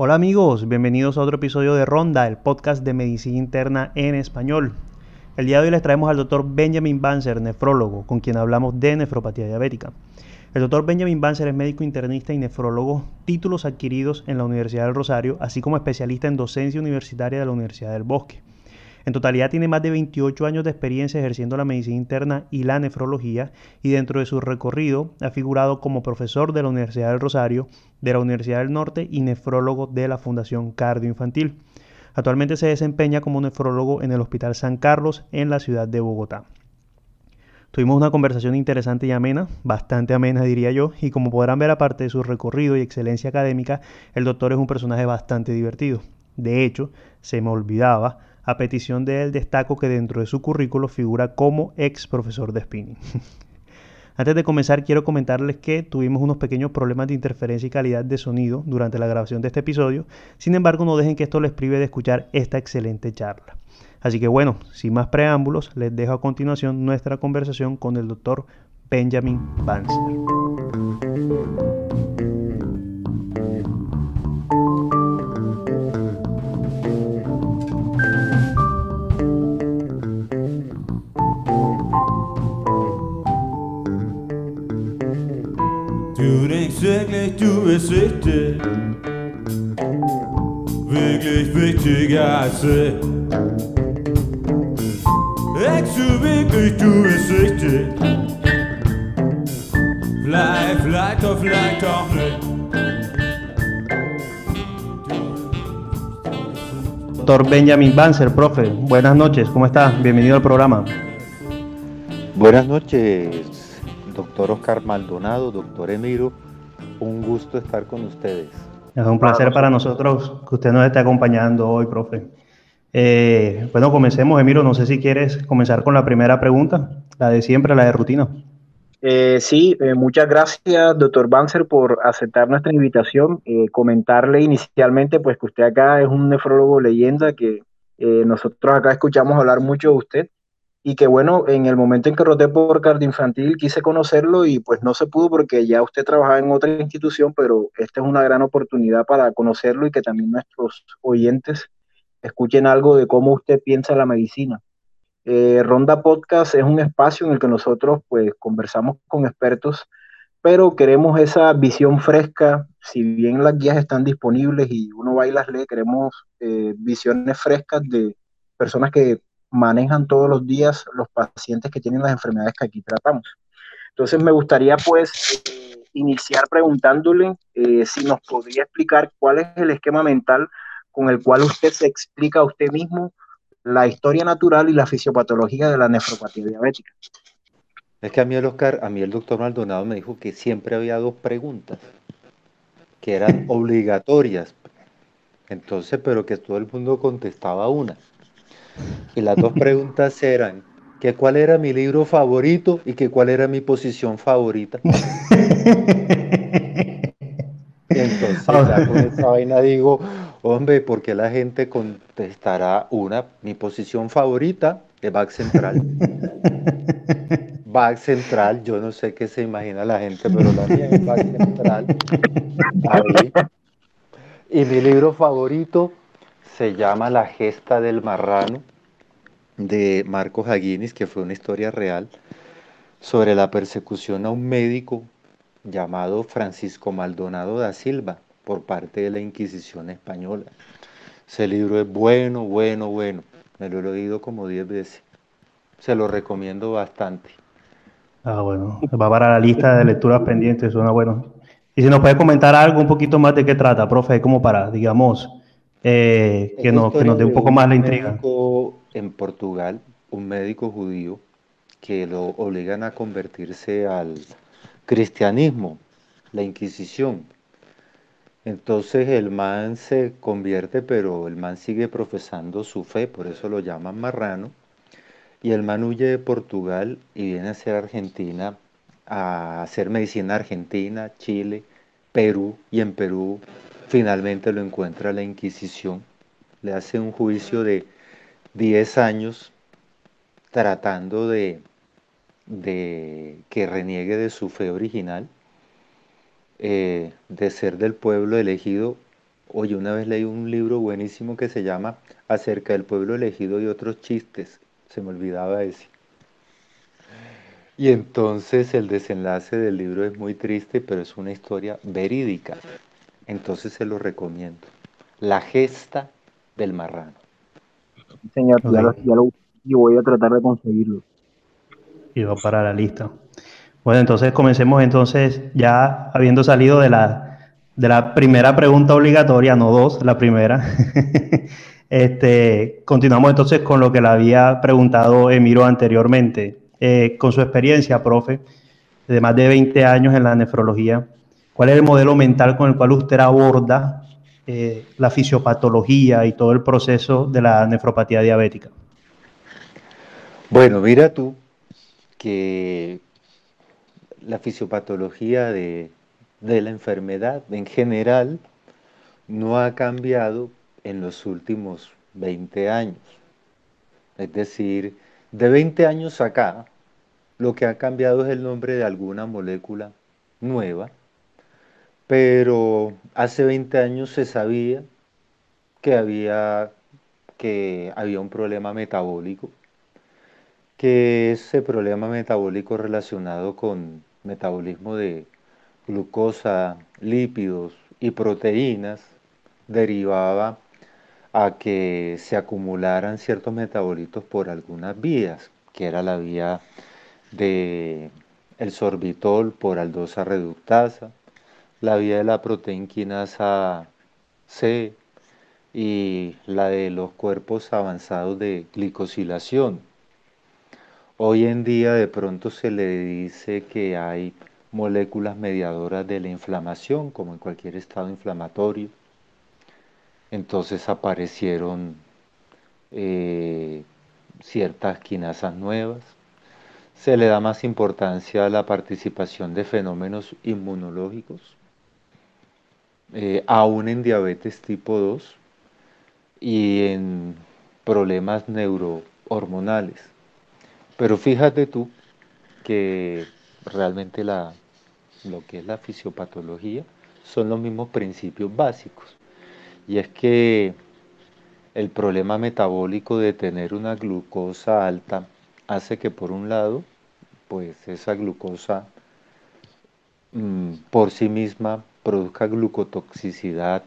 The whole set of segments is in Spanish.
Hola amigos, bienvenidos a otro episodio de Ronda, el podcast de medicina interna en español. El día de hoy les traemos al doctor Benjamin Banzer, nefrólogo, con quien hablamos de nefropatía diabética. El doctor Benjamin Banzer es médico internista y nefrólogo, títulos adquiridos en la Universidad del Rosario, así como especialista en docencia universitaria de la Universidad del Bosque. En totalidad tiene más de 28 años de experiencia ejerciendo la medicina interna y la nefrología y dentro de su recorrido ha figurado como profesor de la Universidad del Rosario, de la Universidad del Norte y nefrólogo de la Fundación Cardio Infantil. Actualmente se desempeña como nefrólogo en el Hospital San Carlos en la ciudad de Bogotá. Tuvimos una conversación interesante y amena, bastante amena diría yo, y como podrán ver aparte de su recorrido y excelencia académica, el doctor es un personaje bastante divertido. De hecho, se me olvidaba, a petición de él destaco que dentro de su currículo figura como ex profesor de spinning. Antes de comenzar quiero comentarles que tuvimos unos pequeños problemas de interferencia y calidad de sonido durante la grabación de este episodio, sin embargo no dejen que esto les prive de escuchar esta excelente charla. Así que bueno, sin más preámbulos, les dejo a continuación nuestra conversación con el doctor Benjamin Banzer. Wirklich, du bist wichtig. Wirklich wichtiger als ich. Denkst du wirklich, du bist wichtig? Vielleicht, vielleicht doch, vielleicht auch nicht. Doctor Benjamin Banzer, profe, buenas noches, ¿cómo está? Bienvenido al programa. Buenas noches, doctor Oscar Maldonado, doctor Emiro. Un gusto estar con ustedes. Es un placer para nosotros que usted nos esté acompañando hoy, profe. Eh, bueno, comencemos, Emiro. No sé si quieres comenzar con la primera pregunta, la de siempre, la de rutina. Eh, sí, eh, muchas gracias, doctor Banzer, por aceptar nuestra invitación. Eh, comentarle inicialmente, pues que usted acá es un nefrólogo leyenda, que eh, nosotros acá escuchamos hablar mucho de usted y que bueno, en el momento en que roté por cardio infantil quise conocerlo y pues no se pudo porque ya usted trabajaba en otra institución, pero esta es una gran oportunidad para conocerlo y que también nuestros oyentes escuchen algo de cómo usted piensa la medicina. Eh, Ronda Podcast es un espacio en el que nosotros pues conversamos con expertos, pero queremos esa visión fresca, si bien las guías están disponibles y uno va y las lee, queremos eh, visiones frescas de personas que manejan todos los días los pacientes que tienen las enfermedades que aquí tratamos. Entonces me gustaría pues eh, iniciar preguntándole eh, si nos podría explicar cuál es el esquema mental con el cual usted se explica a usted mismo la historia natural y la fisiopatología de la nefropatía diabética. Es que a mí el Oscar, a mí el doctor Maldonado me dijo que siempre había dos preguntas que eran obligatorias. Entonces, pero que todo el mundo contestaba una. Y las dos preguntas eran que cuál era mi libro favorito y que cuál era mi posición favorita. Entonces, ya con esa vaina digo, hombre, ¿por qué la gente contestará una? Mi posición favorita es back central. Back central, yo no sé qué se imagina la gente, pero la mía es back central. Ahí. Y mi libro favorito se llama La gesta del marrano de Marco Haguinis, que fue una historia real sobre la persecución a un médico llamado Francisco Maldonado da Silva por parte de la Inquisición española. Ese libro es bueno, bueno, bueno. Me lo he leído como 10 veces. Se lo recomiendo bastante. Ah, bueno, va para la lista de lecturas pendientes, suena bueno. Y si nos puede comentar algo un poquito más de qué trata, profe, como para, digamos, eh, que, nos, que nos dé un poco más la intriga. en Portugal, un médico judío, que lo obligan a convertirse al cristianismo, la Inquisición. Entonces el man se convierte, pero el man sigue profesando su fe, por eso lo llaman marrano. Y el man huye de Portugal y viene a ser Argentina, a hacer medicina argentina, Chile, Perú, y en Perú finalmente lo encuentra la Inquisición. Le hace un juicio de 10 años tratando de, que reniegue de su fe original, eh, de ser del pueblo elegido Oye, una vez leí un libro buenísimo que se llama Acerca del pueblo elegido y otros chistes. Se me olvidaba ese. Y entonces el desenlace del libro es muy triste, pero es una historia verídica. Entonces se lo recomiendo. La gesta del marrano. Señor, ya, lo, Ok. ya lo y voy a tratar de conseguirlo. Y va para la lista. Bueno, entonces comencemos entonces ya habiendo salido de la, de la primera pregunta obligatoria, no dos, la primera. este, continuamos entonces con lo que le había preguntado Emiro anteriormente. Eh, con su experiencia, profe, de más de 20 años en la nefrología, ¿cuál es el modelo mental con el cual usted aborda eh, la fisiopatología y todo el proceso de la nefropatía diabética? Bueno, mira tú que la fisiopatología de, de la enfermedad en general no ha cambiado en los últimos 20 años. Es decir, de 20 años acá, lo que ha cambiado es el nombre de alguna molécula nueva, pero hace 20 años se sabía que había, que había un problema metabólico, que ese problema metabólico relacionado con metabolismo de glucosa, lípidos y proteínas derivaba a que se acumularan ciertos metabolitos por algunas vías, que era la vía de el sorbitol por aldosa reductasa, la vía de la proteinquinasa C y la de los cuerpos avanzados de glicosilación. Hoy en día de pronto se le dice que hay moléculas mediadoras de la inflamación, como en cualquier estado inflamatorio. Entonces aparecieron eh, ciertas quinasas nuevas. Se le da más importancia a la participación de fenómenos inmunológicos, eh, aún en diabetes tipo 2 y en problemas neurohormonales. Pero fíjate tú que realmente la, lo que es la fisiopatología son los mismos principios básicos. Y es que el problema metabólico de tener una glucosa alta hace que por un lado, pues esa glucosa mmm, por sí misma produzca glucotoxicidad,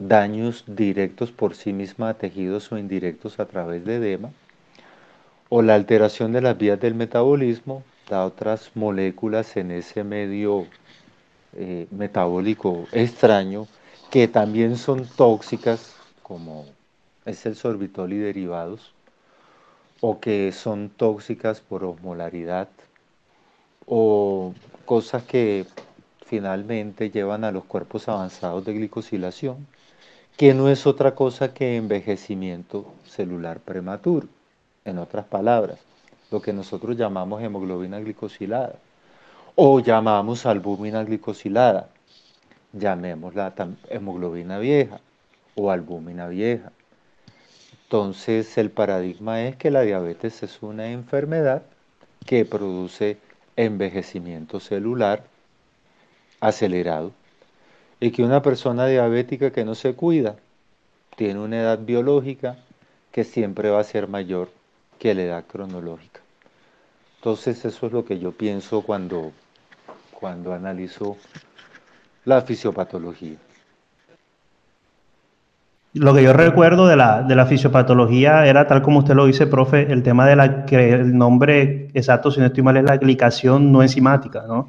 daños directos por sí misma a tejidos o indirectos a través de edema, o la alteración de las vías del metabolismo da otras moléculas en ese medio eh, metabólico extraño que también son tóxicas, como es el sorbitol y derivados, o que son tóxicas por osmolaridad, o cosas que finalmente llevan a los cuerpos avanzados de glicosilación, que no es otra cosa que envejecimiento celular prematuro. En otras palabras, lo que nosotros llamamos hemoglobina glicosilada o llamamos albúmina glicosilada, llamémosla hemoglobina vieja o albúmina vieja. Entonces el paradigma es que la diabetes es una enfermedad que produce envejecimiento celular acelerado y que una persona diabética que no se cuida tiene una edad biológica que siempre va a ser mayor que la edad cronológica. Entonces eso es lo que yo pienso cuando, cuando analizo la fisiopatología. Lo que yo recuerdo de la, de la fisiopatología era tal como usted lo dice, profe, el tema de la que el nombre exacto, si no estoy mal, es la glicación no enzimática, ¿no?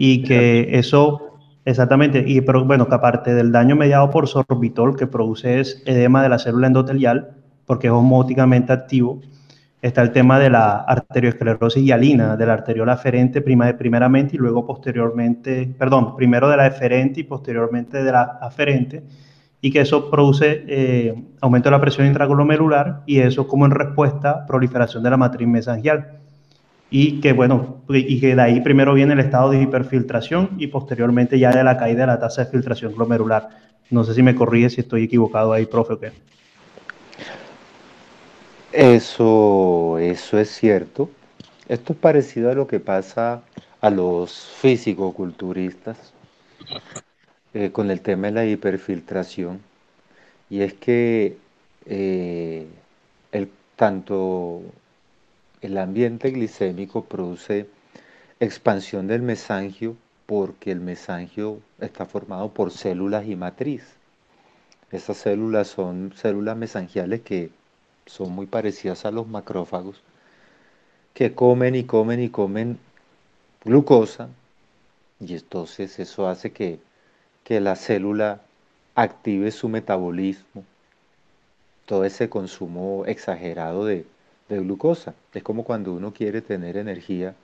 Y que eso, exactamente, y pero bueno, que aparte del daño mediado por sorbitol que produce es edema de la célula endotelial, porque es homóticamente activo, está el tema de la arteriosclerosis hialina, de la arteriola aferente prima, primeramente y luego posteriormente, perdón, primero de la eferente y posteriormente de la aferente, y que eso produce eh, aumento de la presión intraglomerular y eso como en respuesta proliferación de la matriz mesangial. Y que bueno, y que de ahí primero viene el estado de hiperfiltración y posteriormente ya de la caída de la tasa de filtración glomerular. No sé si me corrige si estoy equivocado ahí, profe, o qué. Eso, eso es cierto. Esto es parecido a lo que pasa a los físico-culturistas. eh, con el tema de la hiperfiltración, y es que eh, el, tanto el ambiente glicémico produce expansión del mesangio porque el mesangio está formado por células y matriz. Esas células son células mesangiales que son muy parecidas a los macrófagos, que comen y comen y comen glucosa, y entonces eso hace que, que la célula active su metabolismo, todo ese consumo exagerado de, de glucosa. Es como cuando uno quiere tener energía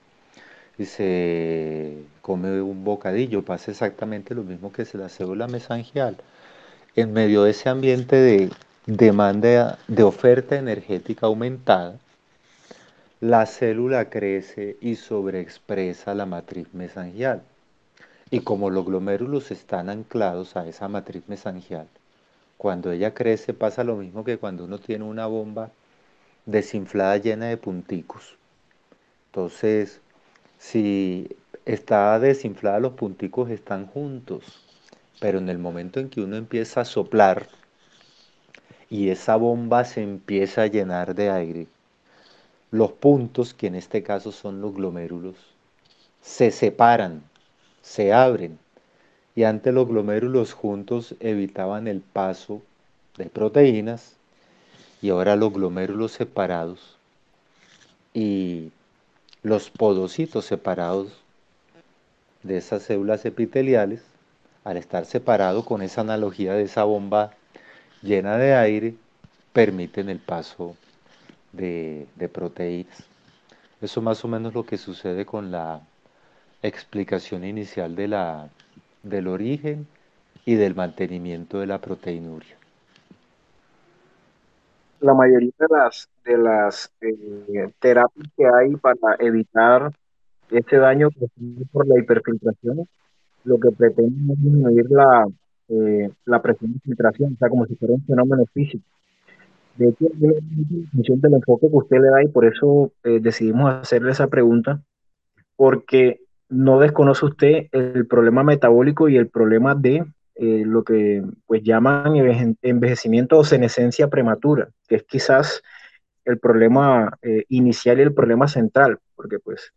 y se come un bocadillo, pasa exactamente lo mismo que es la célula mesangial. En medio de ese ambiente de demanda de oferta energética aumentada, la célula crece y sobreexpresa la matriz mesangial. Y como los glomérulos están anclados a esa matriz mesangial, cuando ella crece pasa lo mismo que cuando uno tiene una bomba desinflada llena de punticos. Entonces, si está desinflada, los punticos están juntos, pero en el momento en que uno empieza a soplar y esa bomba se empieza a llenar de aire, los puntos, que en este caso son los glomérulos, se separan, se abren, y antes los glomérulos juntos evitaban el paso de proteínas, y ahora los glomérulos separados y los podocitos separados de esas células epiteliales, al estar separados con esa analogía de esa bomba llena de aire, permiten el paso de, de proteínas. Eso más o menos lo que sucede con la explicación inicial de la, del origen y del mantenimiento de la proteinuria. La mayoría de las, de las eh, terapias que hay para evitar este daño por la hiperfiltración, lo que pretenden es disminuir la, eh, la presión de filtración, o sea, como si fuera un fenómeno físico. De hecho, la función del enfoque que usted le da y por eso eh, decidimos hacerle esa pregunta, porque no desconoce usted el problema metabólico y el problema de eh, lo que pues llaman envejecimiento o senescencia prematura, que es quizás el problema eh, inicial y el problema central, porque pues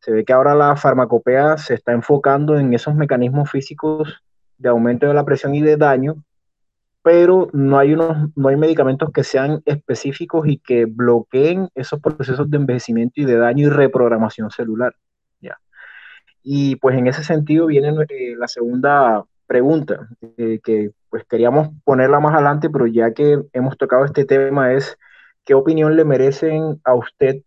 se ve que ahora la farmacopea se está enfocando en esos mecanismos físicos de aumento de la presión y de daño, pero no hay, unos, no hay medicamentos que sean específicos y que bloqueen esos procesos de envejecimiento y de daño y reprogramación celular. ¿ya? Y pues en ese sentido viene eh, la segunda pregunta, eh, que pues queríamos ponerla más adelante, pero ya que hemos tocado este tema es, ¿qué opinión le merecen a usted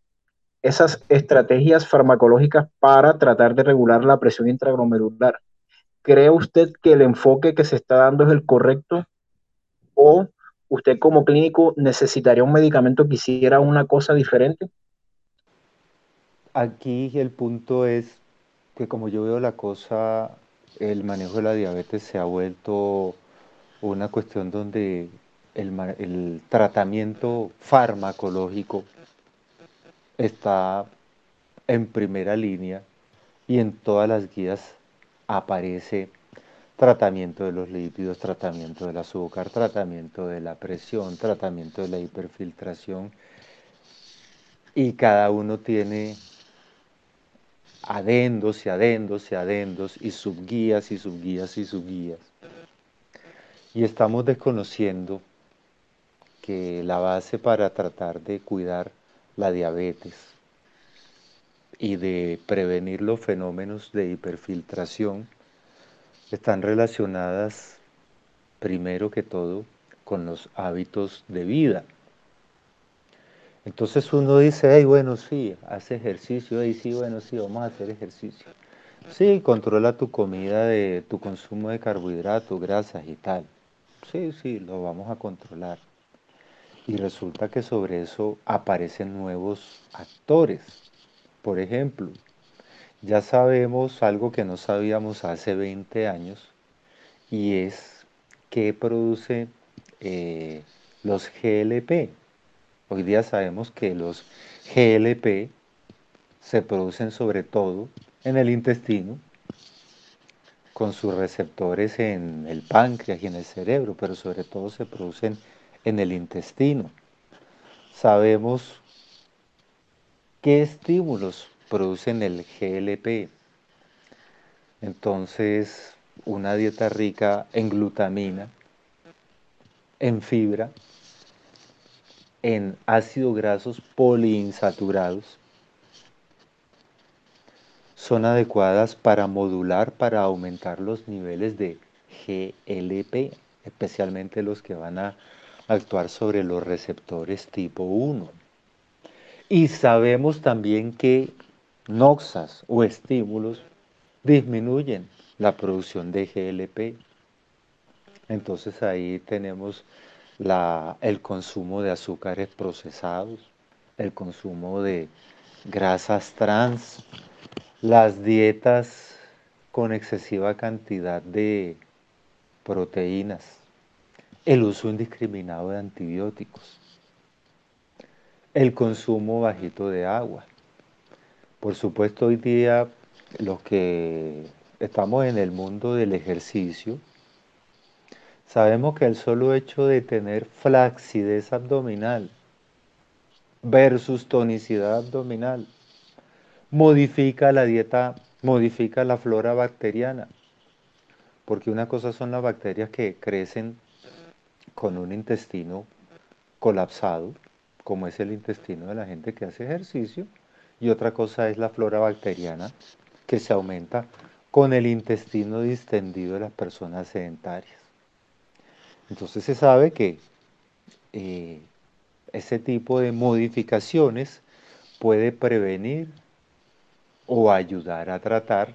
esas estrategias farmacológicas para tratar de regular la presión intraglomerular? ¿Cree usted que el enfoque que se está dando es el correcto? ¿O usted como clínico necesitaría un medicamento que hiciera una cosa diferente? Aquí el punto es que como yo veo la cosa, el manejo de la diabetes se ha vuelto una cuestión donde el, tratamiento farmacológico está en primera línea y en todas las guías aparece tratamiento de los lípidos, tratamiento del azúcar, tratamiento de la presión, tratamiento de la hiperfiltración y cada uno tiene adendos y adendos y adendos y subguías y subguías y subguías. Y estamos desconociendo que la base para tratar de cuidar la diabetes y de prevenir los fenómenos de hiperfiltración están relacionadas primero que todo con los hábitos de vida. Entonces uno dice, hey, bueno, sí, hace ejercicio, hey, sí, bueno, sí, vamos a hacer ejercicio. Sí, controla tu comida, de tu consumo de carbohidratos, grasas y tal. Sí, sí, lo vamos a controlar. Y resulta que sobre eso aparecen nuevos actores. Por ejemplo, ya sabemos algo que no sabíamos hace 20 años y es que produce eh, los GLP, Hoy día sabemos que los GLP se producen sobre todo en el intestino con sus receptores en el páncreas y en el cerebro, pero sobre todo se producen en el intestino. Sabemos qué estímulos producen el GLP. Entonces, una dieta rica en glutamina, en fibra, en ácidos grasos poliinsaturados, son adecuadas para modular, para aumentar los niveles de GLP, especialmente los que van a actuar sobre los receptores tipo 1. Y sabemos también que noxas o estímulos disminuyen la producción de GLP. Entonces ahí tenemos el consumo de azúcares procesados, el consumo de grasas trans, las dietas con excesiva cantidad de proteínas, el uso indiscriminado de antibióticos, el consumo bajito de agua. Por supuesto, hoy día los que estamos en el mundo del ejercicio, sabemos que el solo hecho de tener flacidez abdominal versus tonicidad abdominal modifica la dieta, modifica la flora bacteriana. Porque una cosa son las bacterias que crecen con un intestino colapsado, como es el intestino de la gente que hace ejercicio, y otra cosa es la flora bacteriana que se aumenta con el intestino distendido de las personas sedentarias. Entonces se sabe que eh, ese tipo de modificaciones puede prevenir o ayudar a tratar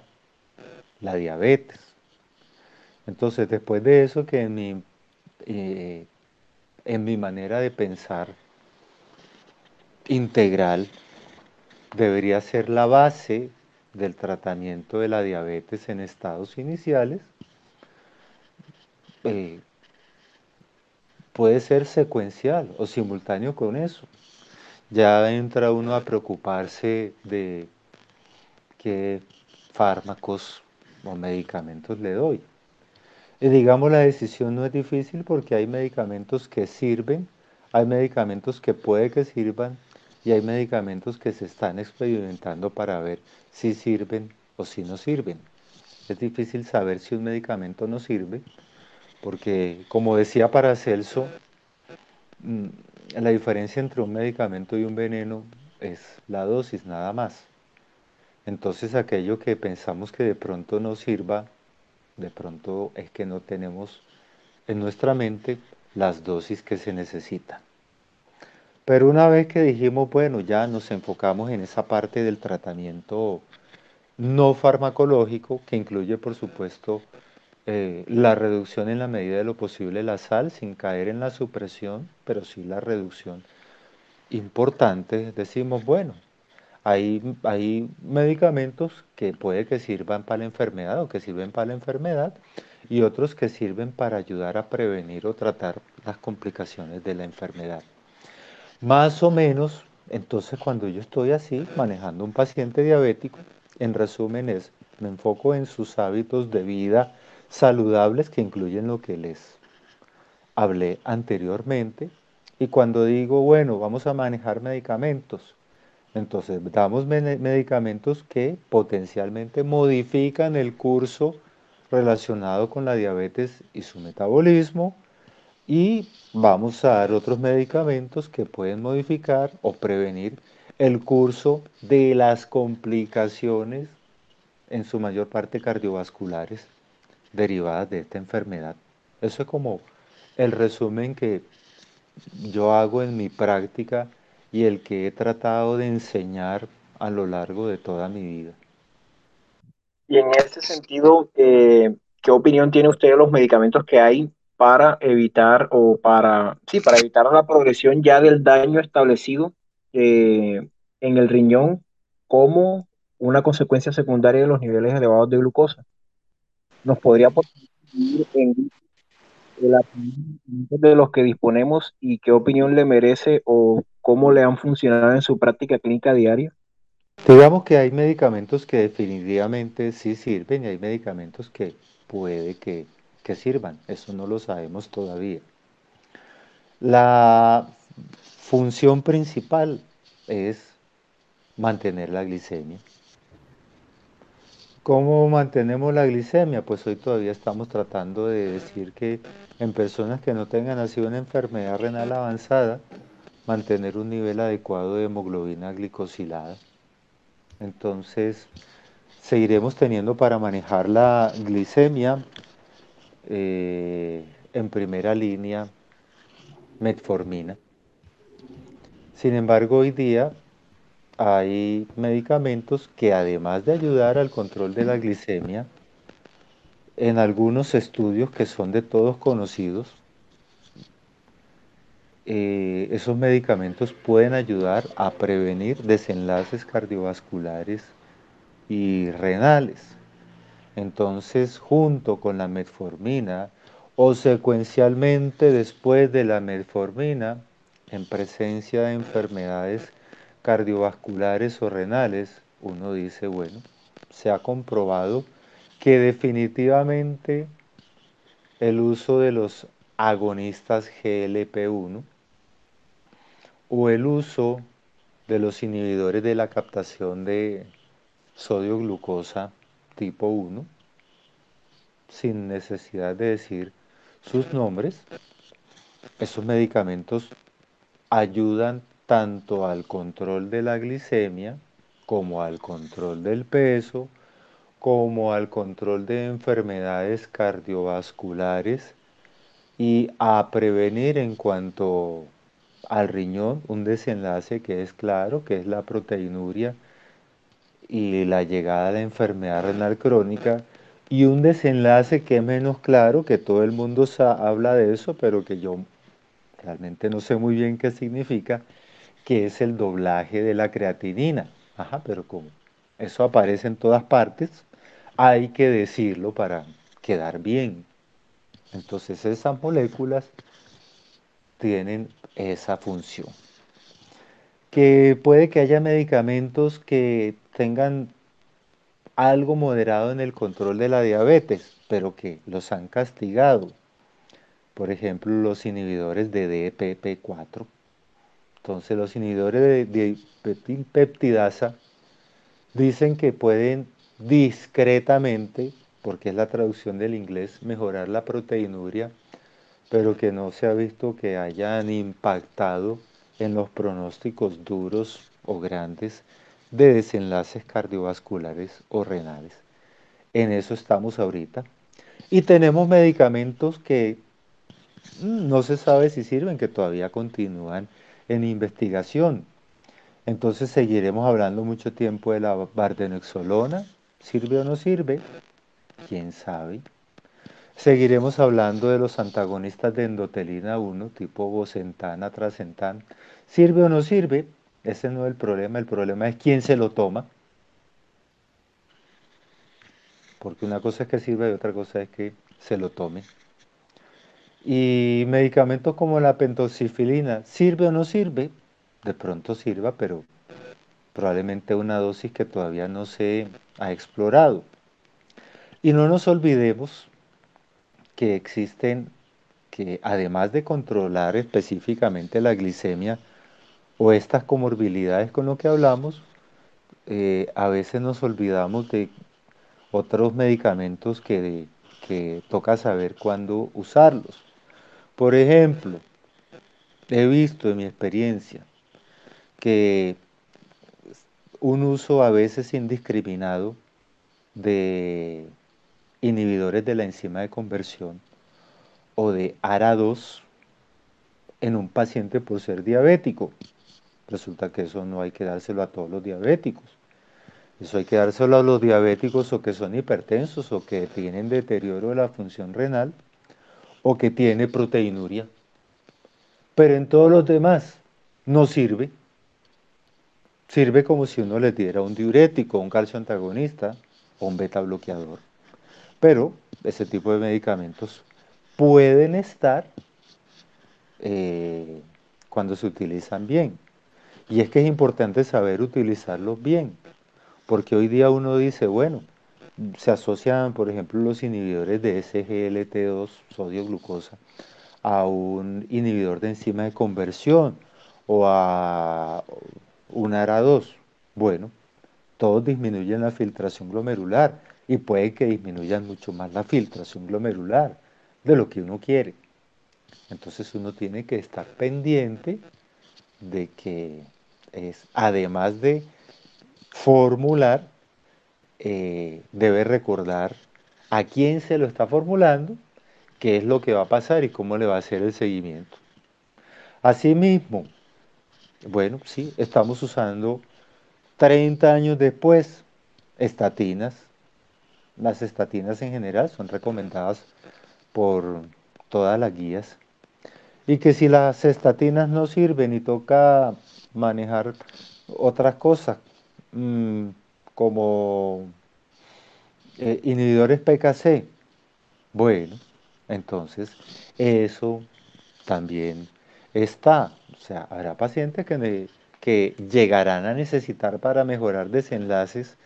la diabetes. Entonces, después de eso, que en mi, eh, en mi manera de pensar integral debería ser la base del tratamiento de la diabetes en estados iniciales, eh, puede ser secuencial o simultáneo con eso. Ya entra uno a preocuparse de qué fármacos o medicamentos le doy. Y digamos, la decisión no es difícil porque hay medicamentos que sirven, hay medicamentos que puede que sirvan y hay medicamentos que se están experimentando para ver si sirven o si no sirven. Es difícil saber si un medicamento no sirve porque, como decía Paracelso, mm, la diferencia entre un medicamento y un veneno es la dosis nada más. Entonces aquello que pensamos que de pronto no sirva, de pronto es que no tenemos en nuestra mente las dosis que se necesitan. Pero una vez que dijimos, bueno, ya nos enfocamos en esa parte del tratamiento no farmacológico, que incluye por supuesto eh, la reducción en la medida de lo posible de la sal, sin caer en la supresión, pero sí la reducción importante, decimos, bueno, hay, hay medicamentos que puede que sirvan para la enfermedad o que sirven para la enfermedad y otros que sirven para ayudar a prevenir o tratar las complicaciones de la enfermedad. Más o menos, entonces cuando yo estoy así, manejando un paciente diabético, en resumen es, me enfoco en sus hábitos de vida saludables que incluyen lo que les hablé anteriormente. Y cuando digo, bueno, vamos a manejar medicamentos, entonces, damos medicamentos que potencialmente modifican el curso relacionado con la diabetes y su metabolismo y vamos a dar otros medicamentos que pueden modificar o prevenir el curso de las complicaciones, en su mayor parte cardiovasculares, derivadas de esta enfermedad. Eso es como el resumen que yo hago en mi práctica y el que he tratado de enseñar a lo largo de toda mi vida. Y en este sentido, eh, ¿qué opinión tiene usted de los medicamentos que hay para evitar o para, sí, para evitar la progresión ya del daño establecido eh, en el riñón como una consecuencia secundaria de los niveles elevados de glucosa? ¿Nos podría en de los que disponemos y qué opinión le merece o cómo le han funcionado en su práctica clínica diaria? Digamos que hay medicamentos que definitivamente sí sirven y hay medicamentos que puede que, que sirvan. Eso no lo sabemos todavía. La función principal es mantener la glicemia. ¿Cómo mantenemos la glicemia? Pues hoy todavía estamos tratando de decir que en personas que no tengan así una enfermedad renal avanzada, mantener un nivel adecuado de hemoglobina glicosilada. Entonces, seguiremos teniendo para manejar la glicemia eh, en primera línea metformina. Sin embargo, hoy día hay medicamentos que además de ayudar al control de la glicemia, en algunos estudios que son de todos conocidos, eh, esos medicamentos pueden ayudar a prevenir desenlaces cardiovasculares y renales. Entonces, junto con la metformina o secuencialmente después de la metformina, en presencia de enfermedades cardiovasculares o renales, uno dice, bueno, se ha comprobado que definitivamente el uso de los agonistas GLP-1 o el uso de los inhibidores de la captación de sodio glucosa tipo 1, sin necesidad de decir sus nombres, esos medicamentos ayudan tanto al control de la glicemia como al control del peso, como al control de enfermedades cardiovasculares y a prevenir en cuanto al riñón un desenlace que es claro, que es la proteinuria y la llegada a la enfermedad renal crónica, y un desenlace que es menos claro, que todo el mundo habla de eso, pero que yo realmente no sé muy bien qué significa, que es el doblaje de la creatinina. Ajá, pero como eso aparece en todas partes, hay que decirlo para quedar bien. Entonces esas moléculas tienen esa función. Que puede que haya medicamentos que tengan algo moderado en el control de la diabetes, pero que los han castigado. Por ejemplo, los inhibidores de DPP4. Entonces, los inhibidores de peptidasa dicen que pueden discretamente, porque es la traducción del inglés, mejorar la proteinuria, pero que no se ha visto que hayan impactado en los pronósticos duros o grandes de desenlaces cardiovasculares o renales. En eso estamos ahorita. Y tenemos medicamentos que mm, no se sabe si sirven, que todavía continúan en investigación. Entonces seguiremos hablando mucho tiempo de la bardenexolona. ¿Sirve o no sirve? ¿Quién sabe? Seguiremos hablando de los antagonistas de endotelina 1, tipo bocentana, trasentán. ¿Sirve o no sirve? Ese no es el problema, el problema es quién se lo toma. Porque una cosa es que sirva y otra cosa es que se lo tome. Y medicamentos como la pentoxifilina, ¿sirve o no sirve? De pronto sirva, pero probablemente una dosis que todavía no se ha explorado. Y no nos olvidemos que existen que además de controlar específicamente la glicemia, o estas comorbilidades con lo que hablamos, eh, a veces nos olvidamos de otros medicamentos que, que toca saber cuándo usarlos. Por ejemplo, he visto en mi experiencia que un uso a veces indiscriminado de inhibidores de la enzima de conversión o de ARA2 en un paciente por ser diabético Resulta que eso no hay que dárselo a todos los diabéticos. Eso hay que dárselo a los diabéticos o que son hipertensos o que tienen deterioro de la función renal o que tiene proteinuria. Pero en todos los demás no sirve. Sirve como si uno le diera un diurético, un calcio antagonista o un beta bloqueador. Pero ese tipo de medicamentos pueden estar eh, cuando se utilizan bien. Y es que es importante saber utilizarlos bien, porque hoy día uno dice, bueno, se asocian, por ejemplo, los inhibidores de SGLT2, sodio glucosa, a un inhibidor de enzima de conversión o a un ARA2. Bueno, todos disminuyen la filtración glomerular y puede que disminuyan mucho más la filtración glomerular de lo que uno quiere. Entonces uno tiene que estar pendiente de que es, además de formular, eh, debe recordar a quién se lo está formulando, qué es lo que va a pasar y cómo le va a hacer el seguimiento. Asimismo, bueno, sí, estamos usando 30 años después estatinas. Las estatinas en general son recomendadas por todas las guías. Y que si las estatinas no sirven y toca manejar otras cosas, mmm, como eh, inhibidores PKC, bueno, entonces eso también está. O sea, habrá pacientes que, que llegarán a necesitar para mejorar desenlaces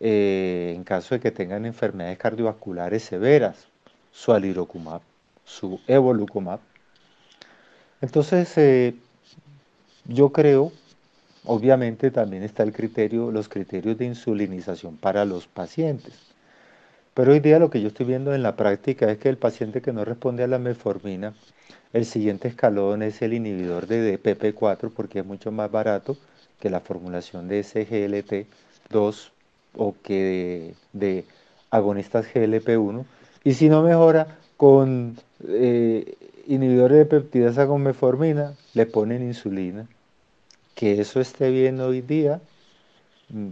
eh, en caso de que tengan enfermedades cardiovasculares severas, su alirocumab, su evolucumab. Entonces, eh, yo creo, obviamente también está el criterio, los criterios de insulinización para los pacientes. Pero hoy día lo que yo estoy viendo en la práctica es que el paciente que no responde a la metformina, el siguiente escalón es el inhibidor de DPP4 porque es mucho más barato que la formulación de SGLT2 o que de, agonistas GLP1. Y si no mejora con eh, inhibidores de peptidasa con metformina, le ponen insulina. Que eso esté bien hoy día, mm,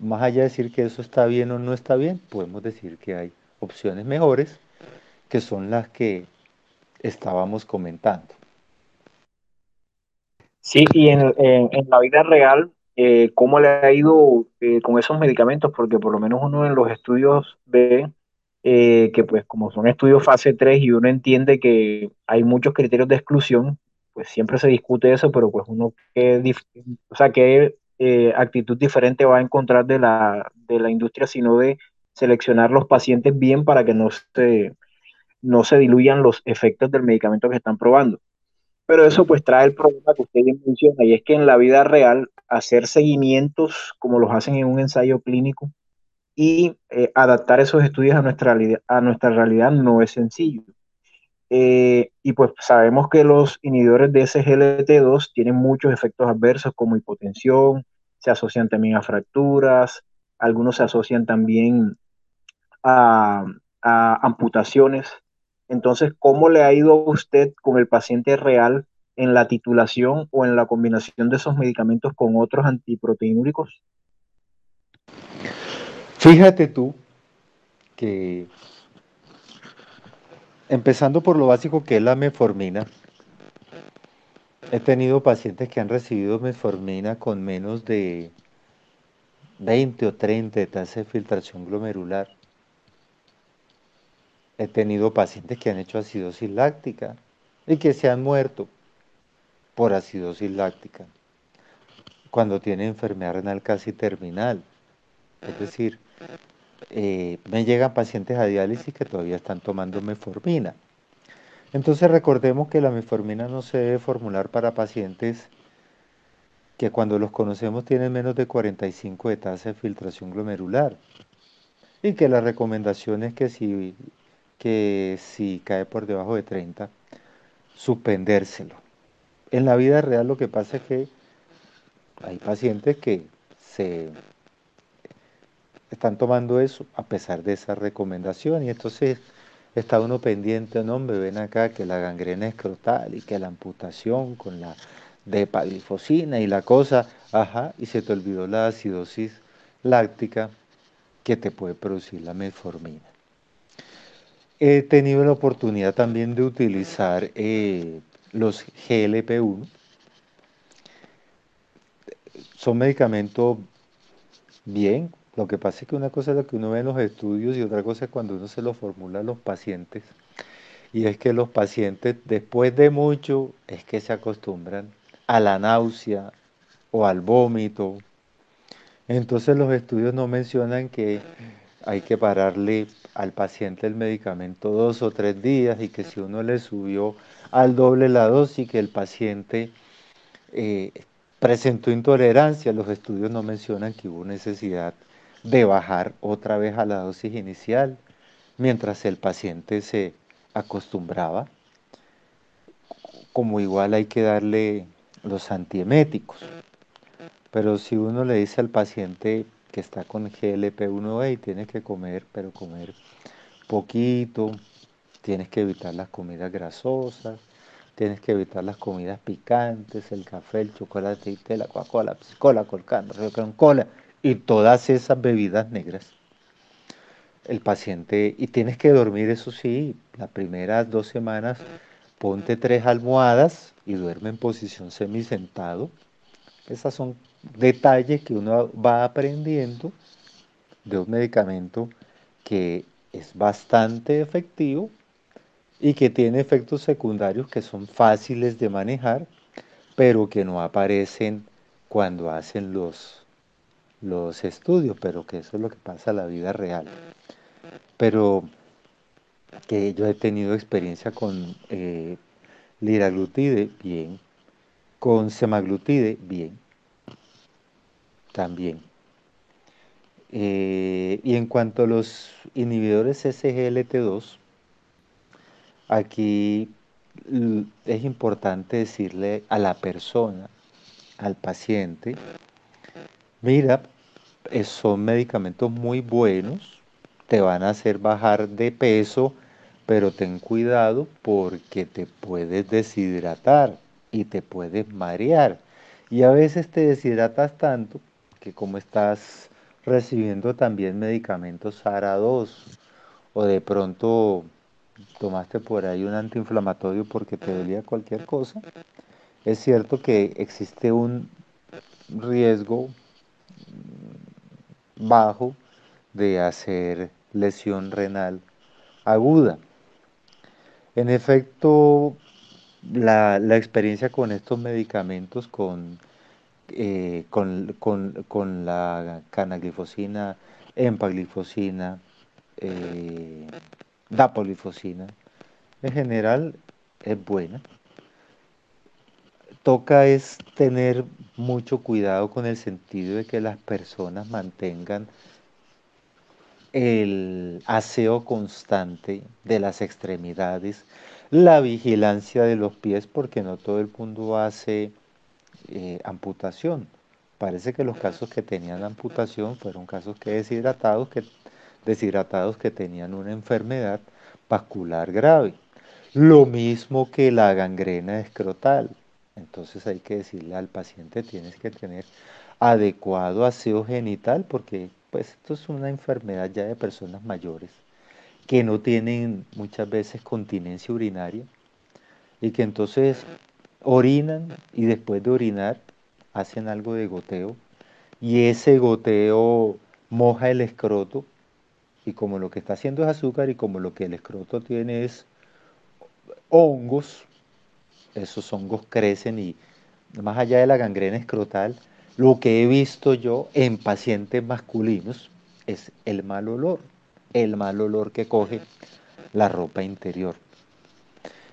más allá de decir que eso está bien o no está bien, podemos decir que hay opciones mejores, que son las que estábamos comentando. Sí, y en, en, la vida real, eh, ¿cómo le ha ido eh, con esos medicamentos? Porque por lo menos uno en los estudios ve eh, que pues como son estudios fase 3 y uno entiende que hay muchos criterios de exclusión, pues siempre se discute eso, pero pues uno qué, o sea, qué eh, actitud diferente va a encontrar de la, de la industria, sino de seleccionar los pacientes bien para que no se, no se diluyan los efectos del medicamento que están probando. Pero eso pues trae el problema que usted menciona, y es que en la vida real hacer seguimientos como los hacen en un ensayo clínico y eh, adaptar esos estudios a nuestra, a nuestra realidad no es sencillo. Eh, y pues sabemos que los inhibidores de SGLT2 tienen muchos efectos adversos como hipotensión, se asocian también a fracturas, algunos se asocian también a, amputaciones. Entonces, ¿cómo le ha ido a usted con el paciente real en la titulación o en la combinación de esos medicamentos con otros antiproteinúricos? Fíjate tú que empezando por lo básico que es la metformina, he tenido pacientes que han recibido metformina con menos de 20 o 30 de tasa de filtración glomerular. He tenido pacientes que han hecho acidosis láctica y que se han muerto por acidosis láctica cuando tienen enfermedad renal casi terminal. Es decir, eh, me llegan pacientes a diálisis que todavía están tomando metformina. Entonces recordemos que la metformina no se debe formular para pacientes que cuando los conocemos tienen menos de 45 de tasa de filtración glomerular y que la recomendación es que si, que si cae por debajo de 30, suspendérselo. En la vida real lo que pasa es que hay pacientes que se están tomando eso a pesar de esa recomendación y entonces está uno pendiente, no hombre, ven acá que la gangrena escrotal y que la amputación con la depaglifosina y la cosa, ajá, y se te olvidó la acidosis láctica que te puede producir la metformina. He tenido la oportunidad también de utilizar eh, los GLP-1. Son medicamentos bien, lo que pasa es que una cosa es lo que uno ve en los estudios y otra cosa es cuando uno se lo formula a los pacientes. Y es que los pacientes después de mucho es que se acostumbran a la náusea o al vómito. Entonces los estudios no mencionan que hay que pararle al paciente el medicamento dos o tres días y que si uno le subió al doble la dosis, que el paciente eh, presentó intolerancia, los estudios no mencionan que hubo necesidad de bajar otra vez a la dosis inicial, mientras el paciente se acostumbraba. Como igual hay que darle los antieméticos. Pero si uno le dice al paciente que está con GLP-1 y tiene que comer, pero comer poquito, tienes que evitar las comidas grasosas, tienes que evitar las comidas picantes, el café, el chocolate, la Coca-Cola, cola, colcando, cola y todas esas bebidas negras. El paciente, y tienes que dormir, eso sí, las primeras dos semanas, ponte tres almohadas y duerme en posición semisentado. Esos son detalles que uno va aprendiendo de un medicamento que es bastante efectivo y que tiene efectos secundarios que son fáciles de manejar, pero que no aparecen cuando hacen los, los estudios, pero que eso es lo que pasa en la vida real. Pero que yo he tenido experiencia con eh, liraglutide, bien. Con semaglutide, bien. También. Eh, y en cuanto a los inhibidores SGLT2, aquí es importante decirle a la persona, al paciente, mira, son medicamentos muy buenos, te van a hacer bajar de peso, pero ten cuidado porque te puedes deshidratar y te puedes marear. Y a veces te deshidratas tanto que como estás recibiendo también medicamentos SARA 2 o de pronto tomaste por ahí un antiinflamatorio porque te dolía cualquier cosa, es cierto que existe un riesgo bajo de hacer lesión renal aguda. En efecto, la, experiencia con estos medicamentos, eh, con, con, la canaglifosina, empaglifosina, eh, dapolifosina, en general es buena. Toca es tener mucho cuidado con el sentido de que las personas mantengan el aseo constante de las extremidades, la vigilancia de los pies, porque no todo el mundo hace eh, amputación. Parece que los casos que tenían amputación fueron casos que deshidratados, que deshidratados que tenían una enfermedad vascular grave. Lo mismo que la gangrena escrotal. Entonces hay que decirle al paciente, tienes que tener adecuado aseo genital porque pues esto es una enfermedad ya de personas mayores que no tienen muchas veces continencia urinaria y que entonces orinan y después de orinar hacen algo de goteo y ese goteo moja el escroto y como lo que está haciendo es azúcar y como lo que el escroto tiene es hongos, esos hongos crecen y más allá de la gangrena escrotal, lo que he visto yo en pacientes masculinos es el mal olor, el mal olor que coge la ropa interior.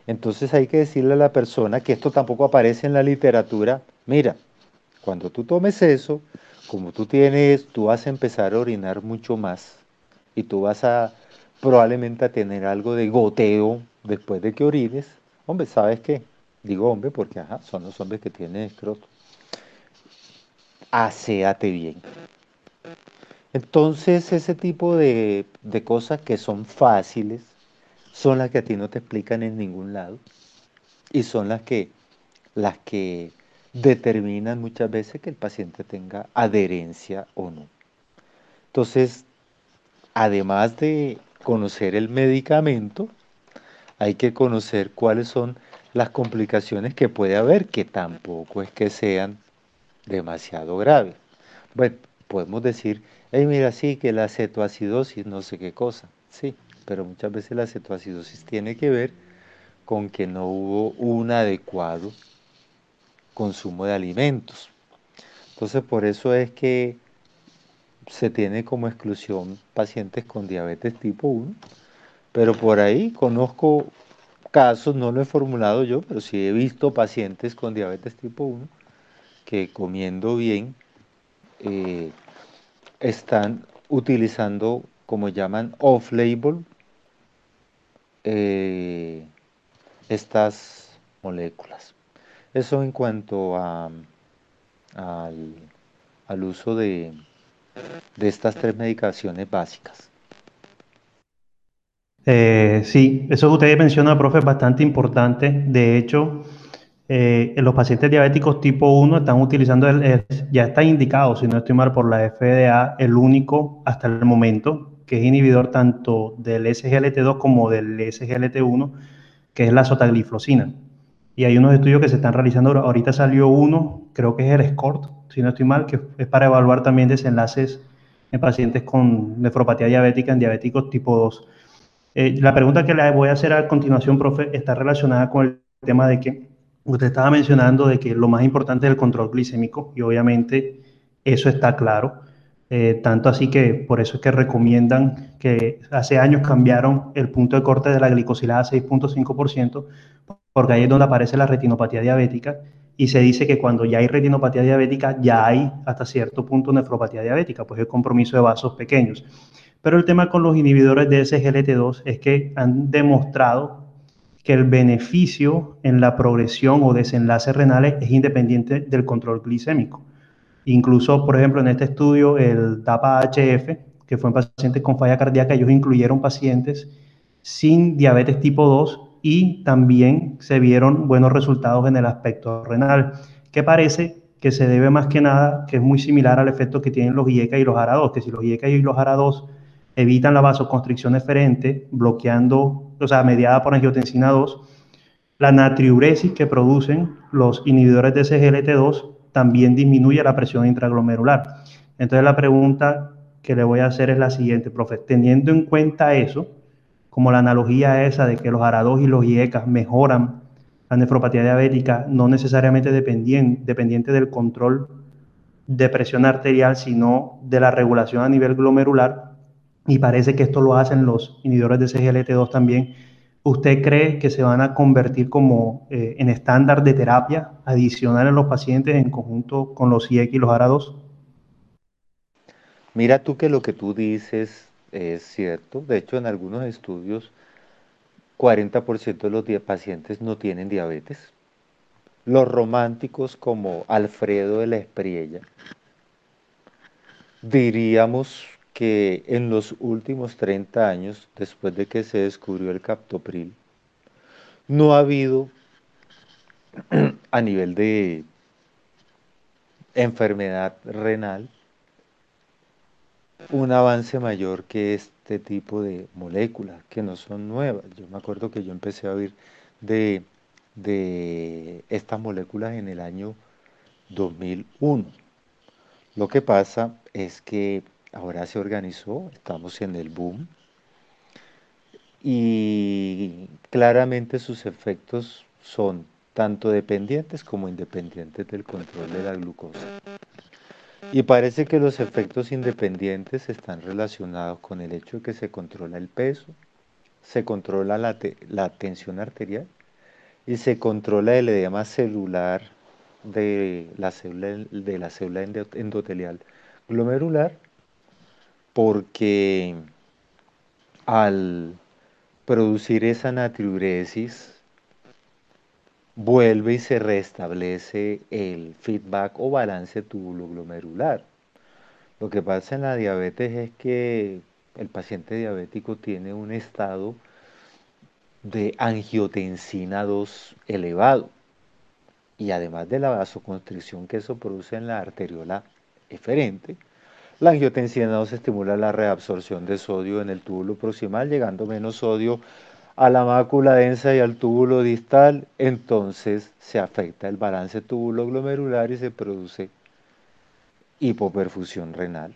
Entonces hay que decirle a la persona que esto tampoco aparece en la literatura. Mira, cuando tú tomes eso, como tú tienes, tú vas a empezar a orinar mucho más y tú vas a probablemente a tener algo de goteo después de que orines. Hombre, ¿sabes qué? Digo hombre porque ajá, son los hombres que tienen escroto aséate bien. Entonces ese tipo de, cosas que son fáciles son las que a ti no te explican en ningún lado y son las que, las que determinan muchas veces que el paciente tenga adherencia o no. Entonces, además de conocer el medicamento, hay que conocer cuáles son las complicaciones que puede haber, que tampoco es que sean demasiado grave. Bueno, podemos decir, hey, mira, sí, que la cetoacidosis, no sé qué cosa, sí, pero muchas veces la cetoacidosis tiene que ver con que no hubo un adecuado consumo de alimentos. Entonces, por eso es que se tiene como exclusión pacientes con diabetes tipo 1, pero por ahí conozco casos, no lo he formulado yo, pero sí he visto pacientes con diabetes tipo 1 que comiendo bien eh, están utilizando, como llaman, off-label eh, estas moléculas. Eso en cuanto al, al uso de, de estas tres medicaciones básicas. Eh, sí, eso que usted menciona, profe, es bastante importante. De hecho, eh, los pacientes diabéticos tipo 1 están utilizando, el, ya está indicado, si no estoy mal, por la FDA, el único hasta el momento que es inhibidor tanto del SGLT2 como del SGLT1, que es la sotagliflozina. Y hay unos estudios que se están realizando, ahorita salió uno, creo que es el SCORT, si no estoy mal, que es para evaluar también desenlaces en pacientes con nefropatía diabética, en diabéticos tipo 2. Eh, la pregunta que le voy a hacer a continuación, profe, está relacionada con el tema de que usted estaba mencionando de que lo más importante es el control glicémico y obviamente eso está claro. Eh, tanto así que por eso es que recomiendan que hace años cambiaron el punto de corte de la glicosilada a 6.5%, porque ahí es donde aparece la retinopatía diabética y se dice que cuando ya hay retinopatía diabética ya hay hasta cierto punto nefropatía diabética, pues el compromiso de vasos pequeños. Pero el tema con los inhibidores de SGLT2 es que han demostrado que el beneficio en la progresión o desenlaces renales es independiente del control glicémico. Incluso, por ejemplo, en este estudio, el DAPA-HF, que fue en pacientes con falla cardíaca, ellos incluyeron pacientes sin diabetes tipo 2 y también se vieron buenos resultados en el aspecto renal, que parece que se debe más que nada, que es muy similar al efecto que tienen los IECA y los ARA2, que si los IECA y los ARA2 evitan la vasoconstricción eferente, bloqueando, o sea, mediada por angiotensina 2, la natriuresis que producen los inhibidores de SGLT2 también disminuye la presión intraglomerular. Entonces la pregunta que le voy a hacer es la siguiente, profe. Teniendo en cuenta eso, como la analogía esa de que los ARA2 y los IECA mejoran la nefropatía diabética, no necesariamente dependiente del control de presión arterial, sino de la regulación a nivel glomerular, y parece que esto lo hacen los inhibidores de CGLT2 también. ¿Usted cree que se van a convertir como eh, en estándar de terapia adicional en los pacientes en conjunto con los IEC y los ARA2? Mira tú que lo que tú dices es cierto. De hecho, en algunos estudios, 40% de los pacientes no tienen diabetes. Los románticos como Alfredo de la Espriella, diríamos que en los últimos 30 años, después de que se descubrió el captopril, no ha habido a nivel de enfermedad renal un avance mayor que este tipo de moléculas, que no son nuevas. Yo me acuerdo que yo empecé a oír de, de estas moléculas en el año 2001. Lo que pasa es que ahora se organizó, estamos en el boom y claramente sus efectos son tanto dependientes como independientes del control de la glucosa. Y parece que los efectos independientes están relacionados con el hecho de que se controla el peso, se controla la, tensión arterial y se controla el edema celular de la célula, de la célula endotelial glomerular porque al producir esa natriuresis vuelve y se restablece el feedback o balance túbulo-glomerular. Lo que pasa en la diabetes es que el paciente diabético tiene un estado de angiotensina 2 elevado y además de la vasoconstricción que eso produce en la arteriola eferente, la angiotensina 2 estimula la reabsorción de sodio en el túbulo proximal, llegando menos sodio a la mácula densa y al túbulo distal, entonces se afecta el balance túbulo glomerular y se produce hipoperfusión renal.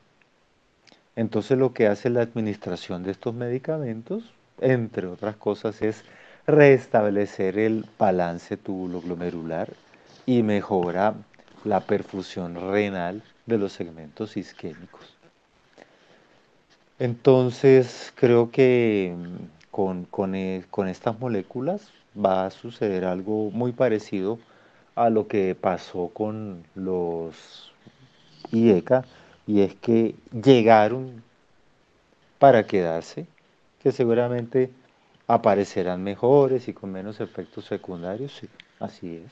Entonces lo que hace la administración de estos medicamentos, entre otras cosas, es restablecer el balance túbulo glomerular y mejora la perfusión renal de los segmentos isquémicos. Entonces creo que mm, con, con, e- con estas moléculas va a suceder algo muy parecido a lo que pasó con los IECA, y es que llegaron para quedarse, que seguramente aparecerán mejores y con menos efectos secundarios, sí, así es,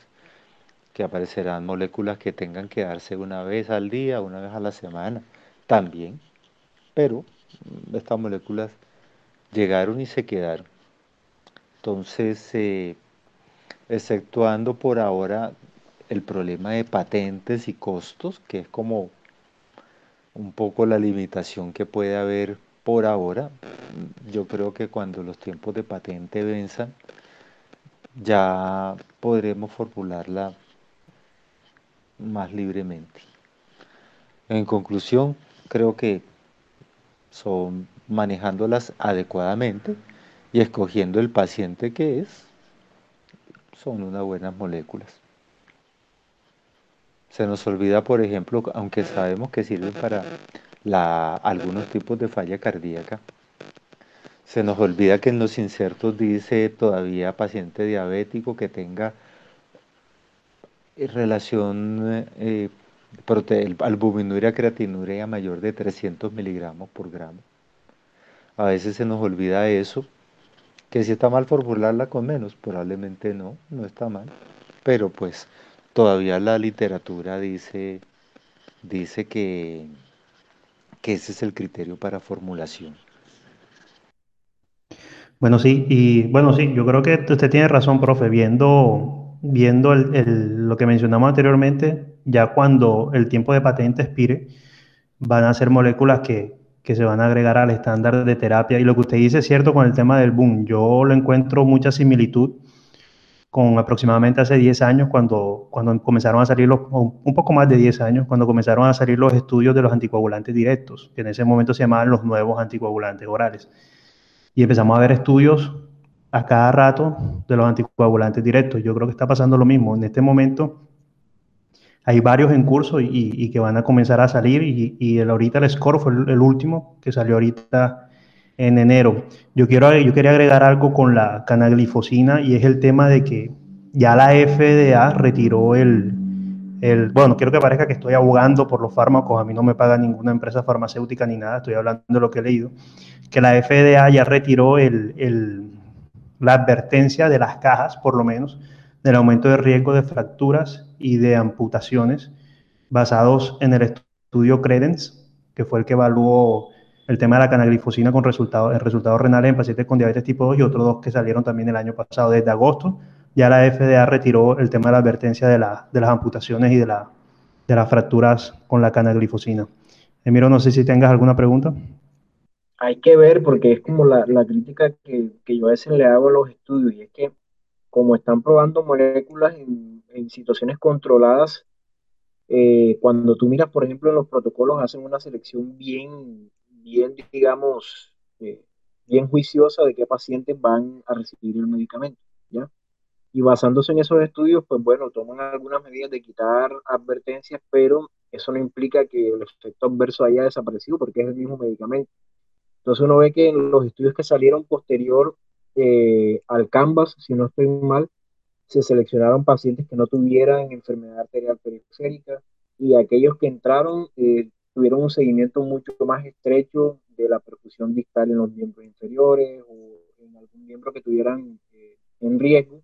que aparecerán moléculas que tengan que darse una vez al día, una vez a la semana, también, pero mm, estas moléculas llegaron y se quedaron. Entonces, eh, exceptuando por ahora el problema de patentes y costos, que es como un poco la limitación que puede haber por ahora. Yo creo que cuando los tiempos de patente venzan, ya podremos formularla más libremente. En conclusión, creo que son manejándolas adecuadamente y escogiendo el paciente que es, son unas buenas moléculas. Se nos olvida, por ejemplo, aunque sabemos que sirven para algunos tipos de falla cardíaca, se nos olvida que en los insertos dice todavía paciente diabético que tenga relación eh, albuminuria creatinuria mayor de 300 miligramos por gramo. A veces se nos olvida eso, que si está mal formularla con menos, probablemente no, no está mal, pero pues todavía la literatura dice, dice que, que ese es el criterio para formulación. Bueno, sí, y bueno, sí, yo creo que usted tiene razón, profe, viendo, viendo el, lo que mencionamos anteriormente, ya cuando el tiempo de patente expire, van a ser moléculas que, que se van a agregar al estándar de terapia. Y lo que usted dice es cierto con el tema del boom. Yo lo encuentro mucha similitud con aproximadamente hace 10 años, cuando, cuando comenzaron a salir los, un poco más de 10 años, cuando comenzaron a salir los estudios de los anticoagulantes directos, que en ese momento se llamaban los nuevos anticoagulantes orales. Y empezamos a ver estudios a cada rato de los anticoagulantes directos. Yo creo que está pasando lo mismo. En este momento hay varios en curso y, que van a comenzar a salir y, el, ahorita el score fue el, el último que salió ahorita en enero. Yo, quiero, yo quería agregar algo con la canaglifosina y es el tema de que ya la FDA retiró el, el, bueno, quiero que parezca que estoy abogando por los fármacos, a mí no me paga ninguna empresa farmacéutica ni nada, estoy hablando de lo que he leído, que la FDA ya retiró el, el, la advertencia de las cajas, por lo menos, del aumento de riesgo de fracturas y de amputaciones basados en el estudio Credence, que fue el que evaluó el tema de la canaglifosina con resultados, el resultados renales en pacientes con diabetes tipo 2 y otros dos que salieron también el año pasado. Desde agosto ya la FDA retiró el tema de la advertencia de, la, de las amputaciones y de, de las fracturas con la canaglifosina. Emiro, no sé si tengas alguna pregunta. Hay que ver, porque es como la, la crítica que, que, yo a veces le hago a los estudios, y es que como están probando moléculas en, en situaciones controladas, eh, cuando tú miras, por ejemplo, en los protocolos, hacen una selección bien, bien, digamos, eh, bien juiciosa de qué pacientes van a recibir el medicamento, ¿ya? Y basándose en esos estudios, pues bueno, toman algunas medidas de quitar advertencias, pero eso no implica que el efecto adverso haya desaparecido porque es el mismo medicamento. Entonces uno ve que en los estudios que salieron posterior eh, al Canvas, si no estoy mal, se seleccionaron pacientes que no tuvieran enfermedad arterial periférica y aquellos que entraron eh, tuvieron un seguimiento mucho más estrecho de la perfusión distal en los miembros inferiores o en algún miembro que tuvieran eh, en riesgo